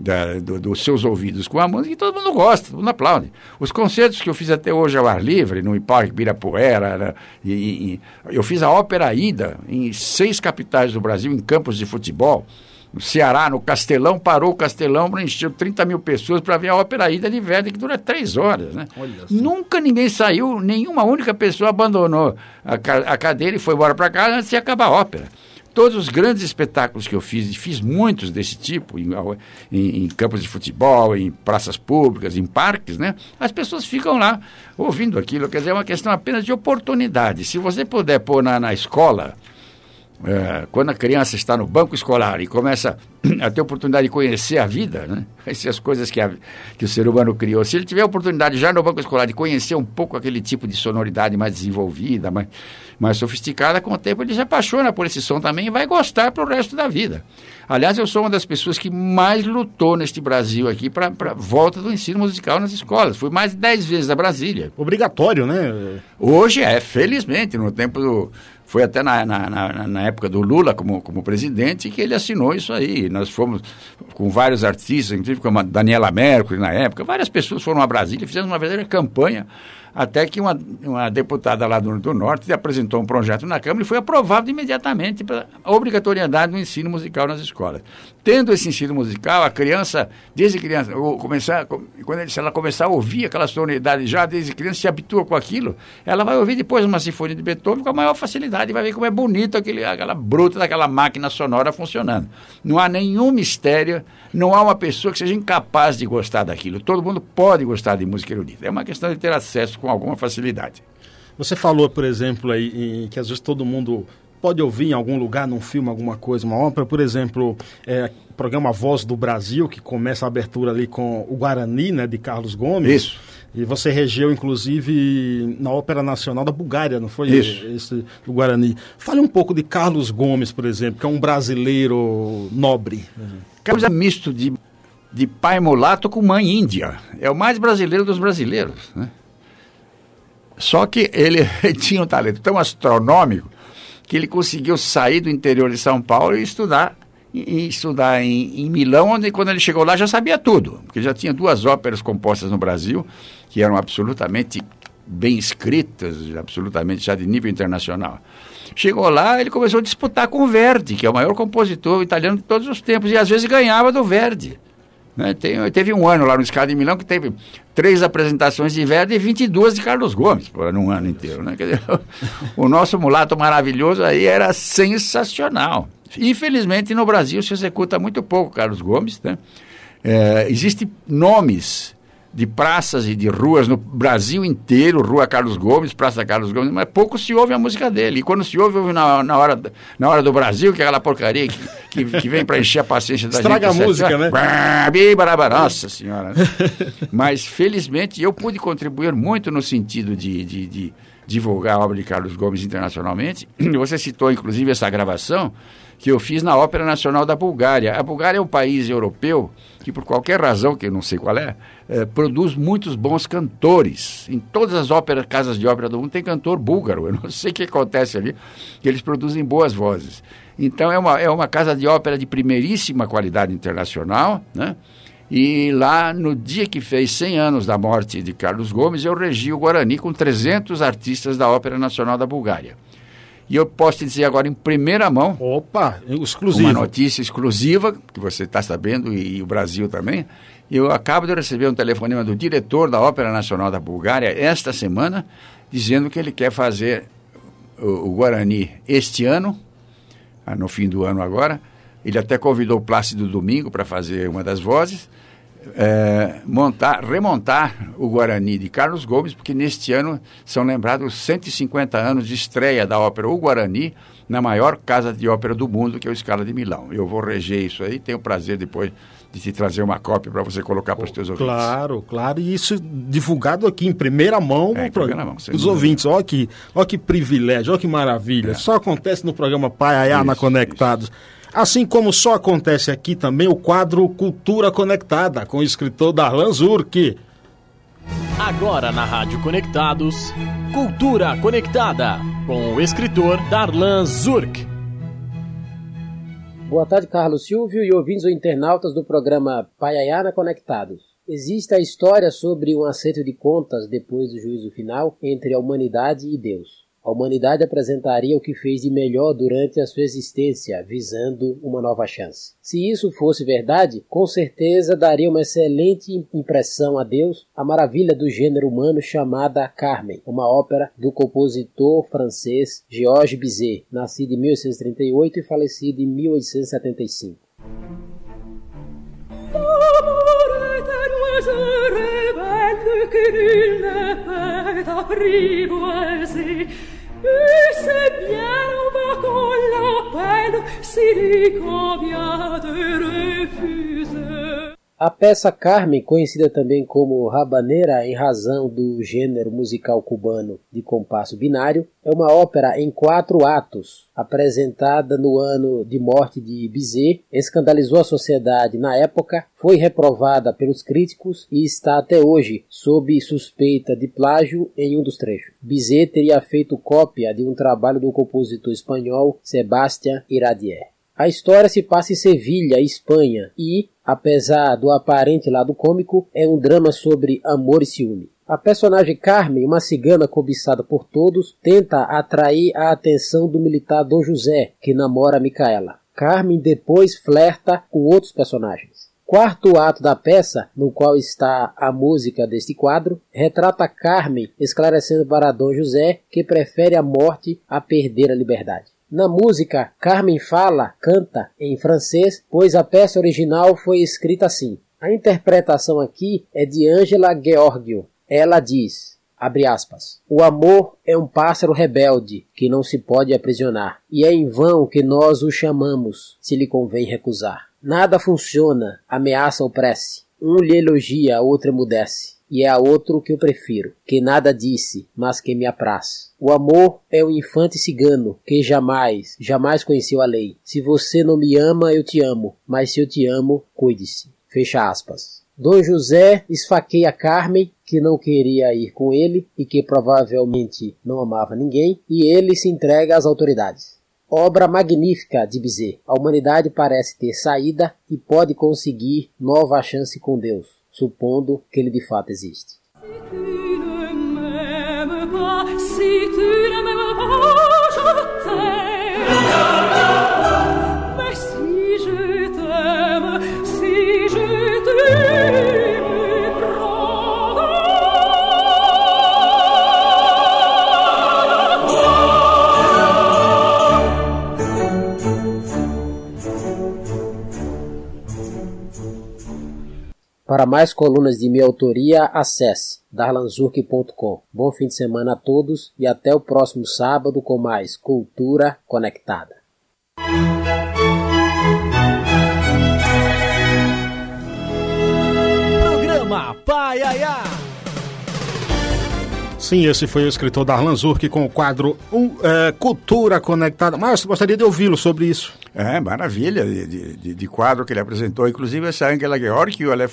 da, do, dos seus ouvidos com a música e todo mundo gosta, todo mundo aplaude. Os concertos que eu fiz até hoje ao ar livre, no Parque Birapuera, e, e, eu fiz a Ópera Ida em seis capitais do Brasil, em campos de futebol. No Ceará, no Castelão, parou o Castelão, encheu 30 mil pessoas para ver a Ópera Ida de Verdi, que dura três horas. Né? Nunca ninguém saiu, nenhuma única pessoa abandonou a, a cadeira e foi embora para casa antes de acabar a ópera todos os grandes espetáculos que eu fiz, e fiz muitos desse tipo, em, em, em, campos de futebol, em praças públicas, em parques, né? As pessoas ficam lá ouvindo aquilo. Quer dizer, é uma questão apenas de oportunidade. Se você puder pôr na, na escola, é, quando a criança está no banco escolar e começa a ter oportunidade de conhecer a vida, né? essas coisas que, a, que o ser humano criou, se ele tiver a oportunidade já no banco escolar de conhecer um pouco aquele tipo de sonoridade mais desenvolvida, mais, mais sofisticada, com o tempo ele se apaixona por esse som também e vai gostar para o resto da vida. Aliás, eu sou uma das pessoas que mais lutou neste Brasil aqui para a volta do ensino musical nas escolas. Fui mais de 10 vezes a Brasília. Obrigatório, né? Hoje é, felizmente, no tempo do foi até na, na, na, na, época do Lula como, como presidente que ele assinou isso aí. Nós fomos com vários artistas, inclusive como a Daniela Mercury na época, várias pessoas foram a Brasília e fizemos uma verdadeira campanha Até que uma, uma deputada lá do, do Norte apresentou um projeto na Câmara e foi aprovado imediatamente a obrigatoriedade do ensino musical nas escolas. Tendo esse ensino musical, a criança, desde criança, começar, quando se ela começar a ouvir aquela sonoridade já desde criança, se habitua com aquilo, ela vai ouvir depois uma sinfonia de Beethoven com a maior facilidade e vai ver como é bonito aquele, aquela bruta daquela máquina sonora funcionando. Não há nenhum mistério, não há uma pessoa que seja incapaz de gostar daquilo. Todo mundo pode gostar de música erudita. É uma questão de ter acesso com alguma facilidade. Você falou, por exemplo, aí, que às vezes todo mundo pode ouvir em algum lugar, num filme, alguma coisa, uma ópera, por exemplo, é, programa Voz do Brasil, que começa a abertura ali com o Guarani, né, de Carlos Gomes. Isso. E você regeu, inclusive, na Ópera Nacional da Bulgária, não foi? Isso. Esse, do Guarani. Fale um pouco de Carlos Gomes, por exemplo, que é um brasileiro nobre. Carlos é misto de, de pai mulato com mãe índia. É o mais brasileiro dos brasileiros. Né? Só que ele tinha um talento tão astronômico que ele conseguiu sair do interior de São Paulo e estudar e estudar em, em, Milão, onde quando ele chegou lá já sabia tudo, porque já tinha duas óperas compostas no Brasil que eram absolutamente bem escritas, absolutamente já de nível internacional. Chegou lá, ele começou a disputar com o Verdi, que é o maior compositor italiano de todos os tempos, e às vezes ganhava do Verdi. Né? Tem, teve um ano lá no Scala de Milão que teve três apresentações de Verdi e 22 de Carlos Gomes, por um ano inteiro. Né? Dizer, o nosso mulato maravilhoso aí era sensacional. Infelizmente, no Brasil se executa muito pouco Carlos Gomes. Né? É, Existem nomes de praças e de ruas no Brasil inteiro, Rua Carlos Gomes, Praça Carlos Gomes, mas pouco se ouve a música dele. E quando se ouve, ouve na, na, hora, na hora do Brasil, que é aquela porcaria que, que, que vem para encher a paciência da Estraga gente. Estraga a música, né? Nossa senhora. Né? mas, felizmente, eu pude contribuir muito no sentido de, de, de divulgar a obra de Carlos Gomes internacionalmente. Você citou, inclusive, essa gravação que eu fiz na Ópera Nacional da Bulgária. A Bulgária é um país europeu que, por qualquer razão, que eu não sei qual é, é produz muitos bons cantores. Em todas as óperas, casas de ópera do mundo tem cantor búlgaro. Eu não sei o que acontece ali, que eles produzem boas vozes. Então é uma, é uma casa de ópera de primeiríssima qualidade internacional, né? E lá, no dia que fez 100 anos da morte de Carlos Gomes, eu regi o Guarani com 300 artistas da Ópera Nacional da Bulgária. E eu posso te dizer agora em primeira mão. Opa, exclusiva. Uma notícia exclusiva, que você está sabendo, e, e, o Brasil também. Eu acabo de receber um telefonema do diretor da Ópera Nacional da Bulgária esta semana, dizendo que ele quer fazer o, o Guarani este ano, ah, no fim do ano agora. Ele até convidou o Plácido Domingo para fazer uma das vozes é, montar, remontar o Guarani de Carlos Gomes, porque neste ano são lembrados 150 anos de estreia da ópera O Guarani na maior casa de ópera do mundo, que é o Scala de Milão. Eu vou reger isso aí, tenho o prazer depois de te trazer uma cópia para você colocar para os teus ouvintes. Claro, claro, e isso divulgado aqui em primeira mão é, para os ouvintes. Olha que, olha que privilégio, olha que maravilha. É. Só acontece no programa Pai Ayá na Conectados. Isso. Assim como só acontece aqui também o quadro Cultura Conectada, com o escritor Darlan Zurk. Agora na Rádio Conectados, Cultura Conectada, com o escritor Darlan Zurk. Boa tarde, Carlos Silvio e ouvintes ou internautas do programa Paiayana Conectados. Existe a história sobre um acerto de contas depois do juízo final entre a humanidade e Deus. A humanidade apresentaria o que fez de melhor durante a sua existência, visando uma nova chance. Se isso fosse verdade, com certeza daria uma excelente impressão a Deus a maravilha do gênero humano chamada Carmen, uma ópera do compositor francês Georges Bizet, nascido em 1838 e falecido em 1875. que nul ne peut apprivoiser. si convient de refus. A peça Carmen, conhecida também como Rabaneira em razão do gênero musical cubano de compasso binário, é uma ópera em quatro atos, apresentada no ano de morte de Bizet, escandalizou a sociedade na época, foi reprovada pelos críticos e está até hoje sob suspeita de plágio em um dos trechos. Bizet teria feito cópia de um trabalho do compositor espanhol Sebastián Iradier. A história se passa em Sevilha, Espanha, e, apesar do aparente lado cômico, é um drama sobre amor e ciúme. A personagem Carmen, uma cigana cobiçada por todos, tenta atrair a atenção do militar Dom José, que namora Micaela. Carmen depois flerta com outros personagens. Quarto ato da peça, no qual está a música deste quadro, retrata Carmen esclarecendo para Dom José que prefere a morte a perder a liberdade. Na música, Carmen fala, canta em francês, pois a peça original foi escrita assim. A interpretação aqui é de Angela Georgio, ela diz, abre aspas, o amor é um pássaro rebelde que não se pode aprisionar, e é em vão que nós o chamamos, se lhe convém recusar. Nada funciona, ameaça ou prece. Um lhe elogia, outro emudece. E é a outro que eu prefiro, que nada disse, mas que me apraz. O amor é um infante cigano, que jamais, jamais conheceu a lei. Se você não me ama, eu te amo, mas se eu te amo, cuide-se. Fecha aspas. Dom José esfaqueia Carmen, que não queria ir com ele e que provavelmente não amava ninguém, e ele se entrega às autoridades. Obra magnífica de Bizet. A humanidade parece ter saída e pode conseguir nova chance com Deus, supondo que ele de fato existe. Tu Para mais colunas de minha autoria, acesse darlanzurk.com. Bom fim de semana a todos e até o próximo sábado com mais Cultura Conectada. Programa Paiaiá. Sim, esse foi o escritor Darlan Zurk com o quadro um, é, Cultura Conectada. Mas gostaria de ouvi-lo sobre isso. É, maravilha de, de, de, quadro que ele apresentou. Inclusive, essa Angela Georgiou, ela é,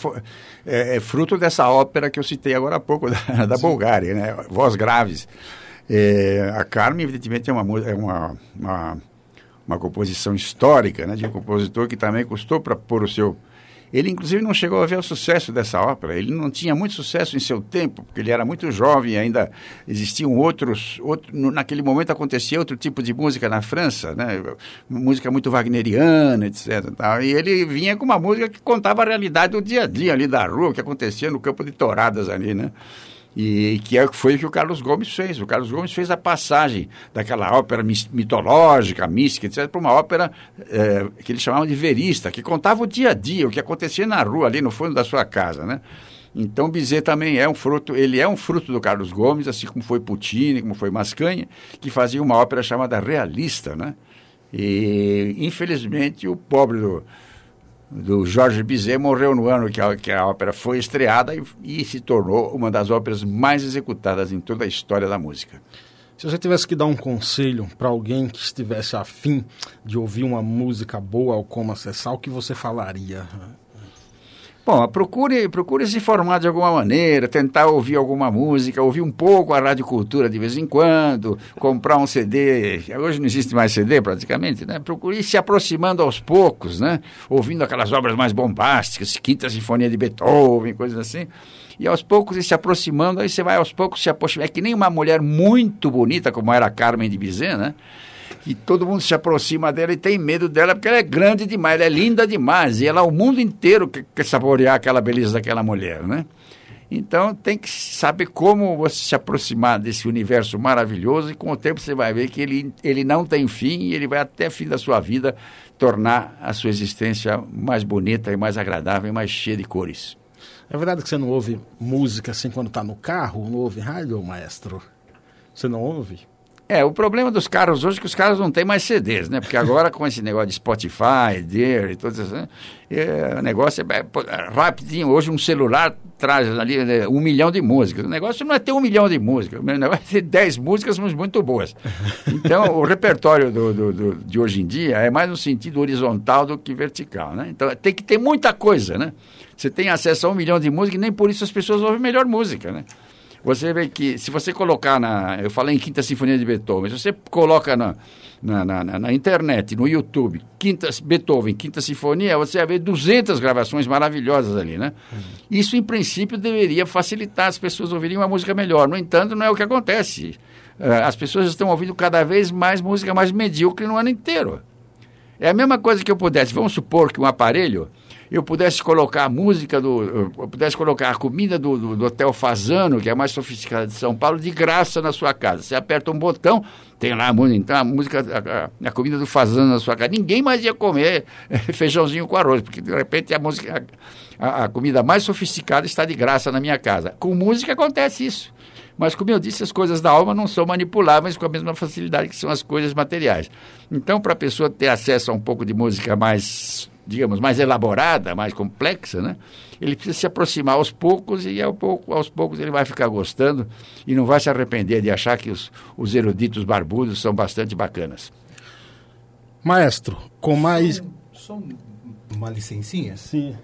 é, é, fruto dessa ópera que eu citei agora há pouco, da, da Bulgária, né? Voz Graves. É, a Carmen, evidentemente, é uma, é uma, uma, uma composição histórica, né? De um compositor que também custou para pôr o seu ele, inclusive, não chegou a ver o sucesso dessa ópera. Ele não tinha muito sucesso em seu tempo, porque ele era muito jovem e ainda existiam outros. Outro, naquele momento acontecia outro tipo de música na França, né? música muito wagneriana, etc. Tal. E ele vinha com uma música que contava a realidade do dia a dia ali da rua, o que acontecia no campo de touradas ali, né? E que é, foi o que o Carlos Gomes fez. O Carlos Gomes fez a passagem daquela ópera mitológica, mística, etc., para uma ópera é, que eles chamavam de verista, que contava o dia a dia, o que acontecia na rua, ali no fundo da sua casa, né? Então Bizet também é um fruto, ele é um fruto do Carlos Gomes, assim como foi Puccini, como foi Mascanha, que fazia uma ópera chamada realista, né? E infelizmente o pobre do, do Jorge Bizet morreu no ano que a, que a ópera foi estreada e, e, se tornou uma das óperas mais executadas em toda a história da música. Se você tivesse que dar um conselho para alguém que estivesse afim de ouvir uma música boa ou como acessar, o que você falaria? Bom, procure, procure se informar de alguma maneira, tentar ouvir alguma música, ouvir um pouco a Rádio Cultura de vez em quando, comprar um CD. Hoje não existe mais CD praticamente, né? Procure se aproximando aos poucos, né? Ouvindo aquelas obras mais bombásticas, Quinta Sinfonia de Beethoven, coisas assim. E aos poucos ir se aproximando, aí você vai aos poucos se aproximando. É que nem uma mulher muito bonita, como era a Carmen de Bizet, né? Que todo mundo se aproxima dela e tem medo dela porque ela é grande demais, ela é linda demais e ela o mundo inteiro quer, quer saborear aquela beleza daquela mulher, né? Então tem que saber como você se aproximar desse universo maravilhoso e com o tempo você vai ver que ele, ele não tem fim e ele vai até o fim da sua vida tornar a sua existência mais bonita e mais agradável e mais cheia de cores. É verdade que você não ouve música assim quando está no carro? Não ouve rádio, maestro? Você não ouve? É, o problema dos carros hoje é que os carros não têm mais CDs, né? Porque agora com esse negócio de Spotify, Deer e todas essas... Né? É, o negócio é, é, rapidinho. Hoje um celular traz ali né, um milhão de músicas. O negócio não é ter um milhão de músicas. O negócio é ter dez músicas, mas muito boas. Então, o repertório do, do, do, de hoje em dia é mais no sentido horizontal do que vertical, né? Então, tem que ter muita coisa, né? Você tem acesso a um milhão de músicas e nem por isso as pessoas ouvem melhor música, né? Você vê que se você colocar na. Eu falei em Quinta Sinfonia de Beethoven, se você coloca na, na, na, na internet, no YouTube, Quinta, Beethoven, Quinta Sinfonia, você vai ver 200 gravações maravilhosas ali, né? Uhum. Isso, em princípio, deveria facilitar as pessoas ouvirem uma música melhor. No entanto, não é o que acontece. Uh, as pessoas estão ouvindo cada vez mais música mais medíocre no ano inteiro. É a mesma coisa que eu pudesse, vamos supor que um aparelho eu pudesse colocar a música do. Eu pudesse colocar a comida do, do, do, Hotel Fazano, que é a mais sofisticada de São Paulo, de graça na sua casa. Você aperta um botão, tem lá a música, então a música, a, a, comida do Fazano na sua casa. Ninguém mais ia comer feijãozinho com arroz, porque de repente a música, a, a comida mais sofisticada está de graça na minha casa. Com música acontece isso. Mas, como eu disse, as coisas da alma não são manipuláveis com a mesma facilidade que são as coisas materiais. Então, para a pessoa ter acesso a um pouco de música mais digamos, mais elaborada, mais complexa, né? Ele precisa se aproximar aos poucos e ao pouco, aos poucos ele vai ficar gostando e não vai se arrepender de achar que os, os eruditos barbudos são bastante bacanas. Maestro, com mais... Só, só uma licencinha? Sim.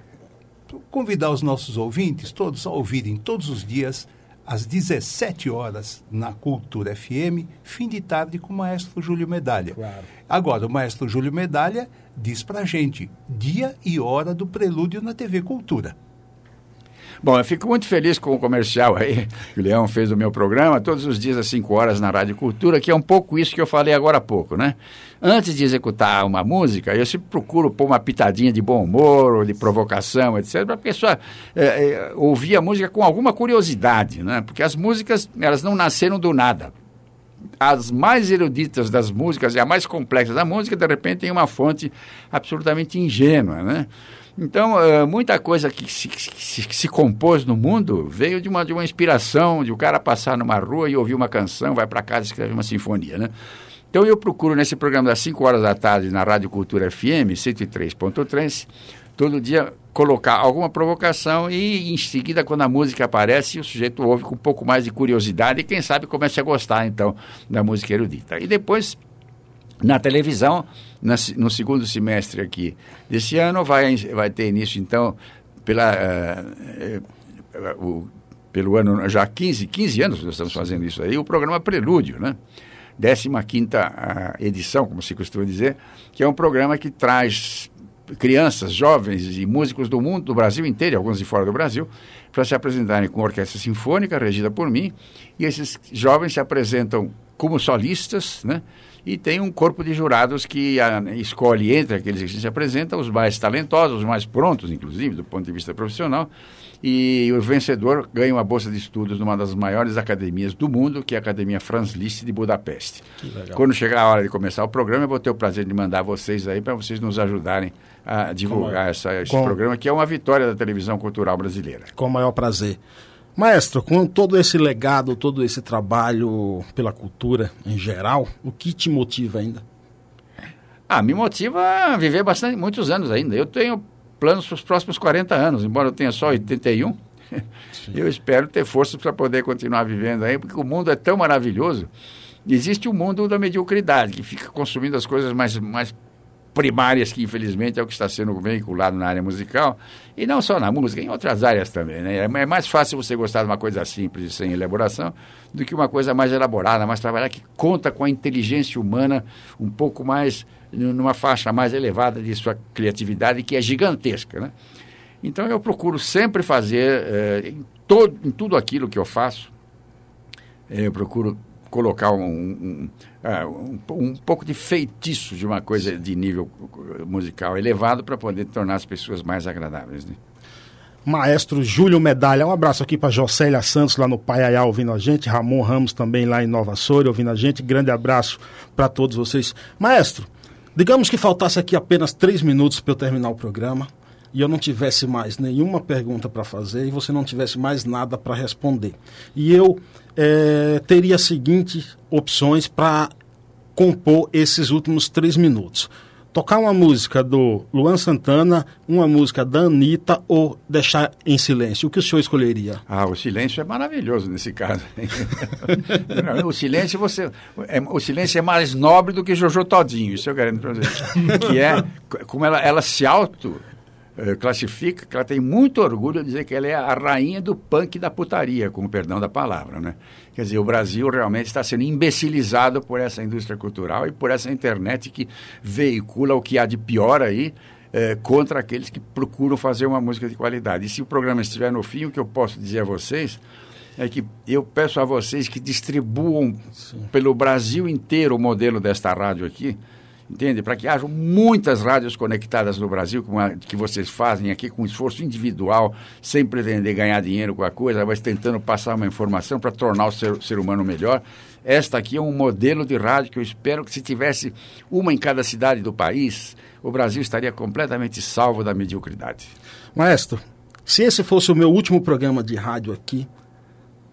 Convidar os nossos ouvintes todos a ouvirem todos os dias às 17 horas na Cultura FM, fim de tarde com o maestro Júlio Medalha. Claro. Agora, o maestro Júlio Medalha diz pra gente dia e hora do prelúdio na TV Cultura. Bom, eu fico muito feliz com o comercial aí que o Leão fez do meu programa, todos os dias às 5 horas na Rádio Cultura, que é um pouco isso que eu falei agora há pouco, né? Antes de executar uma música, eu sempre procuro pôr uma pitadinha de bom humor, ou de provocação, etc., para a pessoa é, é, ouvir a música com alguma curiosidade, né? Porque as músicas, elas não nasceram do nada as mais eruditas das músicas e a mais complexa da música, de repente, tem uma fonte absolutamente ingênua, né? Então, uh, muita coisa que se, que, se, que se, compôs no mundo veio de uma, de uma inspiração, de o um cara passar numa rua e ouvir uma canção, vai para casa e escreve uma sinfonia, né? Então, eu procuro nesse programa das 5 horas da tarde na Rádio Cultura FM 103.3, todo dia colocar alguma provocação e, em seguida, quando a música aparece, o sujeito ouve com um pouco mais de curiosidade e, quem sabe, comece a gostar, então, da música erudita. E depois, na televisão, na, no segundo semestre aqui desse ano, vai, vai ter início, então, pela, uh, uh, pelo ano já 15, 15 anos nós estamos fazendo isso aí, o programa Prelúdio, né? 15 edição, como se costuma dizer, que é um programa que traz crianças, jovens e músicos do mundo, do Brasil inteiro, alguns de fora do Brasil, para se apresentarem com orquestra sinfônica regida por mim, e esses jovens se apresentam como solistas, né? E tem um corpo de jurados que a, escolhe entre aqueles que se apresentam os mais talentosos, os mais prontos, inclusive, do ponto de vista profissional, e o vencedor ganha uma bolsa de estudos numa das maiores academias do mundo, que é a Academia Franz Liszt de Budapeste. Quando chegar a hora de começar o programa, eu vou ter o prazer de mandar vocês aí para vocês nos ajudarem a divulgar essa, esse com... programa, que é uma vitória da televisão cultural brasileira. Com o maior prazer. Maestro, com todo esse legado, todo esse trabalho pela cultura em geral, o que te motiva ainda? Ah, me motiva a viver bastante, muitos anos ainda. Eu tenho planos para os próximos 40 anos, embora eu tenha só 81. eu espero ter forças para poder continuar vivendo aí, porque o mundo é tão maravilhoso. Existe o mundo da mediocridade, que fica consumindo as coisas mais, mais primárias, que infelizmente é o que está sendo veiculado na área musical, e não só na música, em outras áreas também. Né? É, é mais fácil você gostar de uma coisa simples e sem elaboração do que uma coisa mais elaborada, mais trabalhada, que conta com a inteligência humana um pouco mais numa faixa mais elevada de sua criatividade, que é gigantesca. Né? Então eu procuro sempre fazer, eh, em, todo, em tudo aquilo que eu faço, eh, eu procuro colocar um, um, um, um, pouco de feitiço de uma coisa de nível musical elevado para poder tornar as pessoas mais agradáveis. Né? Maestro Júlio Medalha, um abraço aqui para Jocélia Santos lá no Paiaiá ouvindo a gente, Ramon Ramos também lá em Nova Soura ouvindo a gente, grande abraço para todos vocês. Maestro, Digamos que faltasse aqui apenas três minutos para eu terminar o programa e eu não tivesse mais nenhuma pergunta para fazer e você não tivesse mais nada para responder. E eu é, teria as seguintes opções para compor esses últimos três minutos tocar uma música do Luan Santana, uma música da Anitta ou deixar em silêncio? O que o senhor escolheria? Ah, o silêncio é maravilhoso nesse caso. o silêncio você, é, o silêncio é mais nobre do que Jojo Todinho, isso eu garanto para você. Que é como ela, ela se auto classifica que ela tem muito orgulho de dizer que ela é a rainha do punk da putaria, com o perdão da palavra, né? Quer dizer, o Brasil realmente está sendo imbecilizado por essa indústria cultural e por essa internet que veicula o que há de pior aí eh, contra aqueles que procuram fazer uma música de qualidade. E se o programa estiver no fim, o que eu posso dizer a vocês é que eu peço a vocês que distribuam Sim. pelo Brasil inteiro o modelo desta rádio aqui, entende? Para que haja muitas rádios conectadas no Brasil, como a que vocês fazem aqui, com esforço individual, sem pretender ganhar dinheiro com a coisa, mas tentando passar uma informação para tornar o ser, ser humano melhor. Esta aqui é um modelo de rádio que eu espero que se tivesse uma em cada cidade do país, o Brasil estaria completamente salvo da mediocridade. Maestro, se esse fosse o meu último programa de rádio aqui,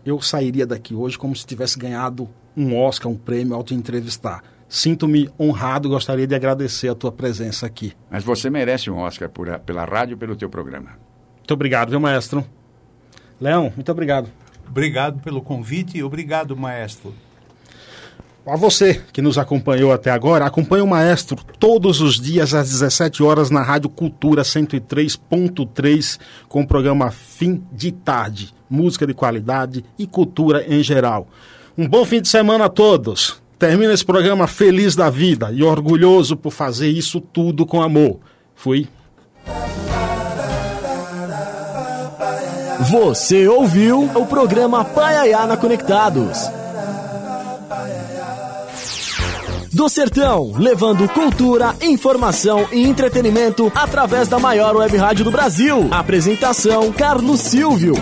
eu sairia daqui hoje como se tivesse ganhado um Oscar, um prêmio ao te entrevistar. Sinto-me honrado e gostaria de agradecer a tua presença aqui. Mas você merece um Oscar por, pela rádio e pelo teu programa. Muito obrigado, viu, maestro? Leão, muito obrigado. Obrigado pelo convite e obrigado, maestro. A você que nos acompanhou até agora, acompanhe o Maestro todos os dias às 17 horas na Rádio Cultura 103.3 com o programa Fim de Tarde, música de qualidade e cultura em geral. Um bom fim de semana a todos. Termina esse programa feliz da vida e orgulhoso por fazer isso tudo com amor. Fui. Você ouviu o programa Paiaiana Conectados do Sertão, levando cultura, informação e entretenimento através da maior web rádio do Brasil. Apresentação Carlos Silvio.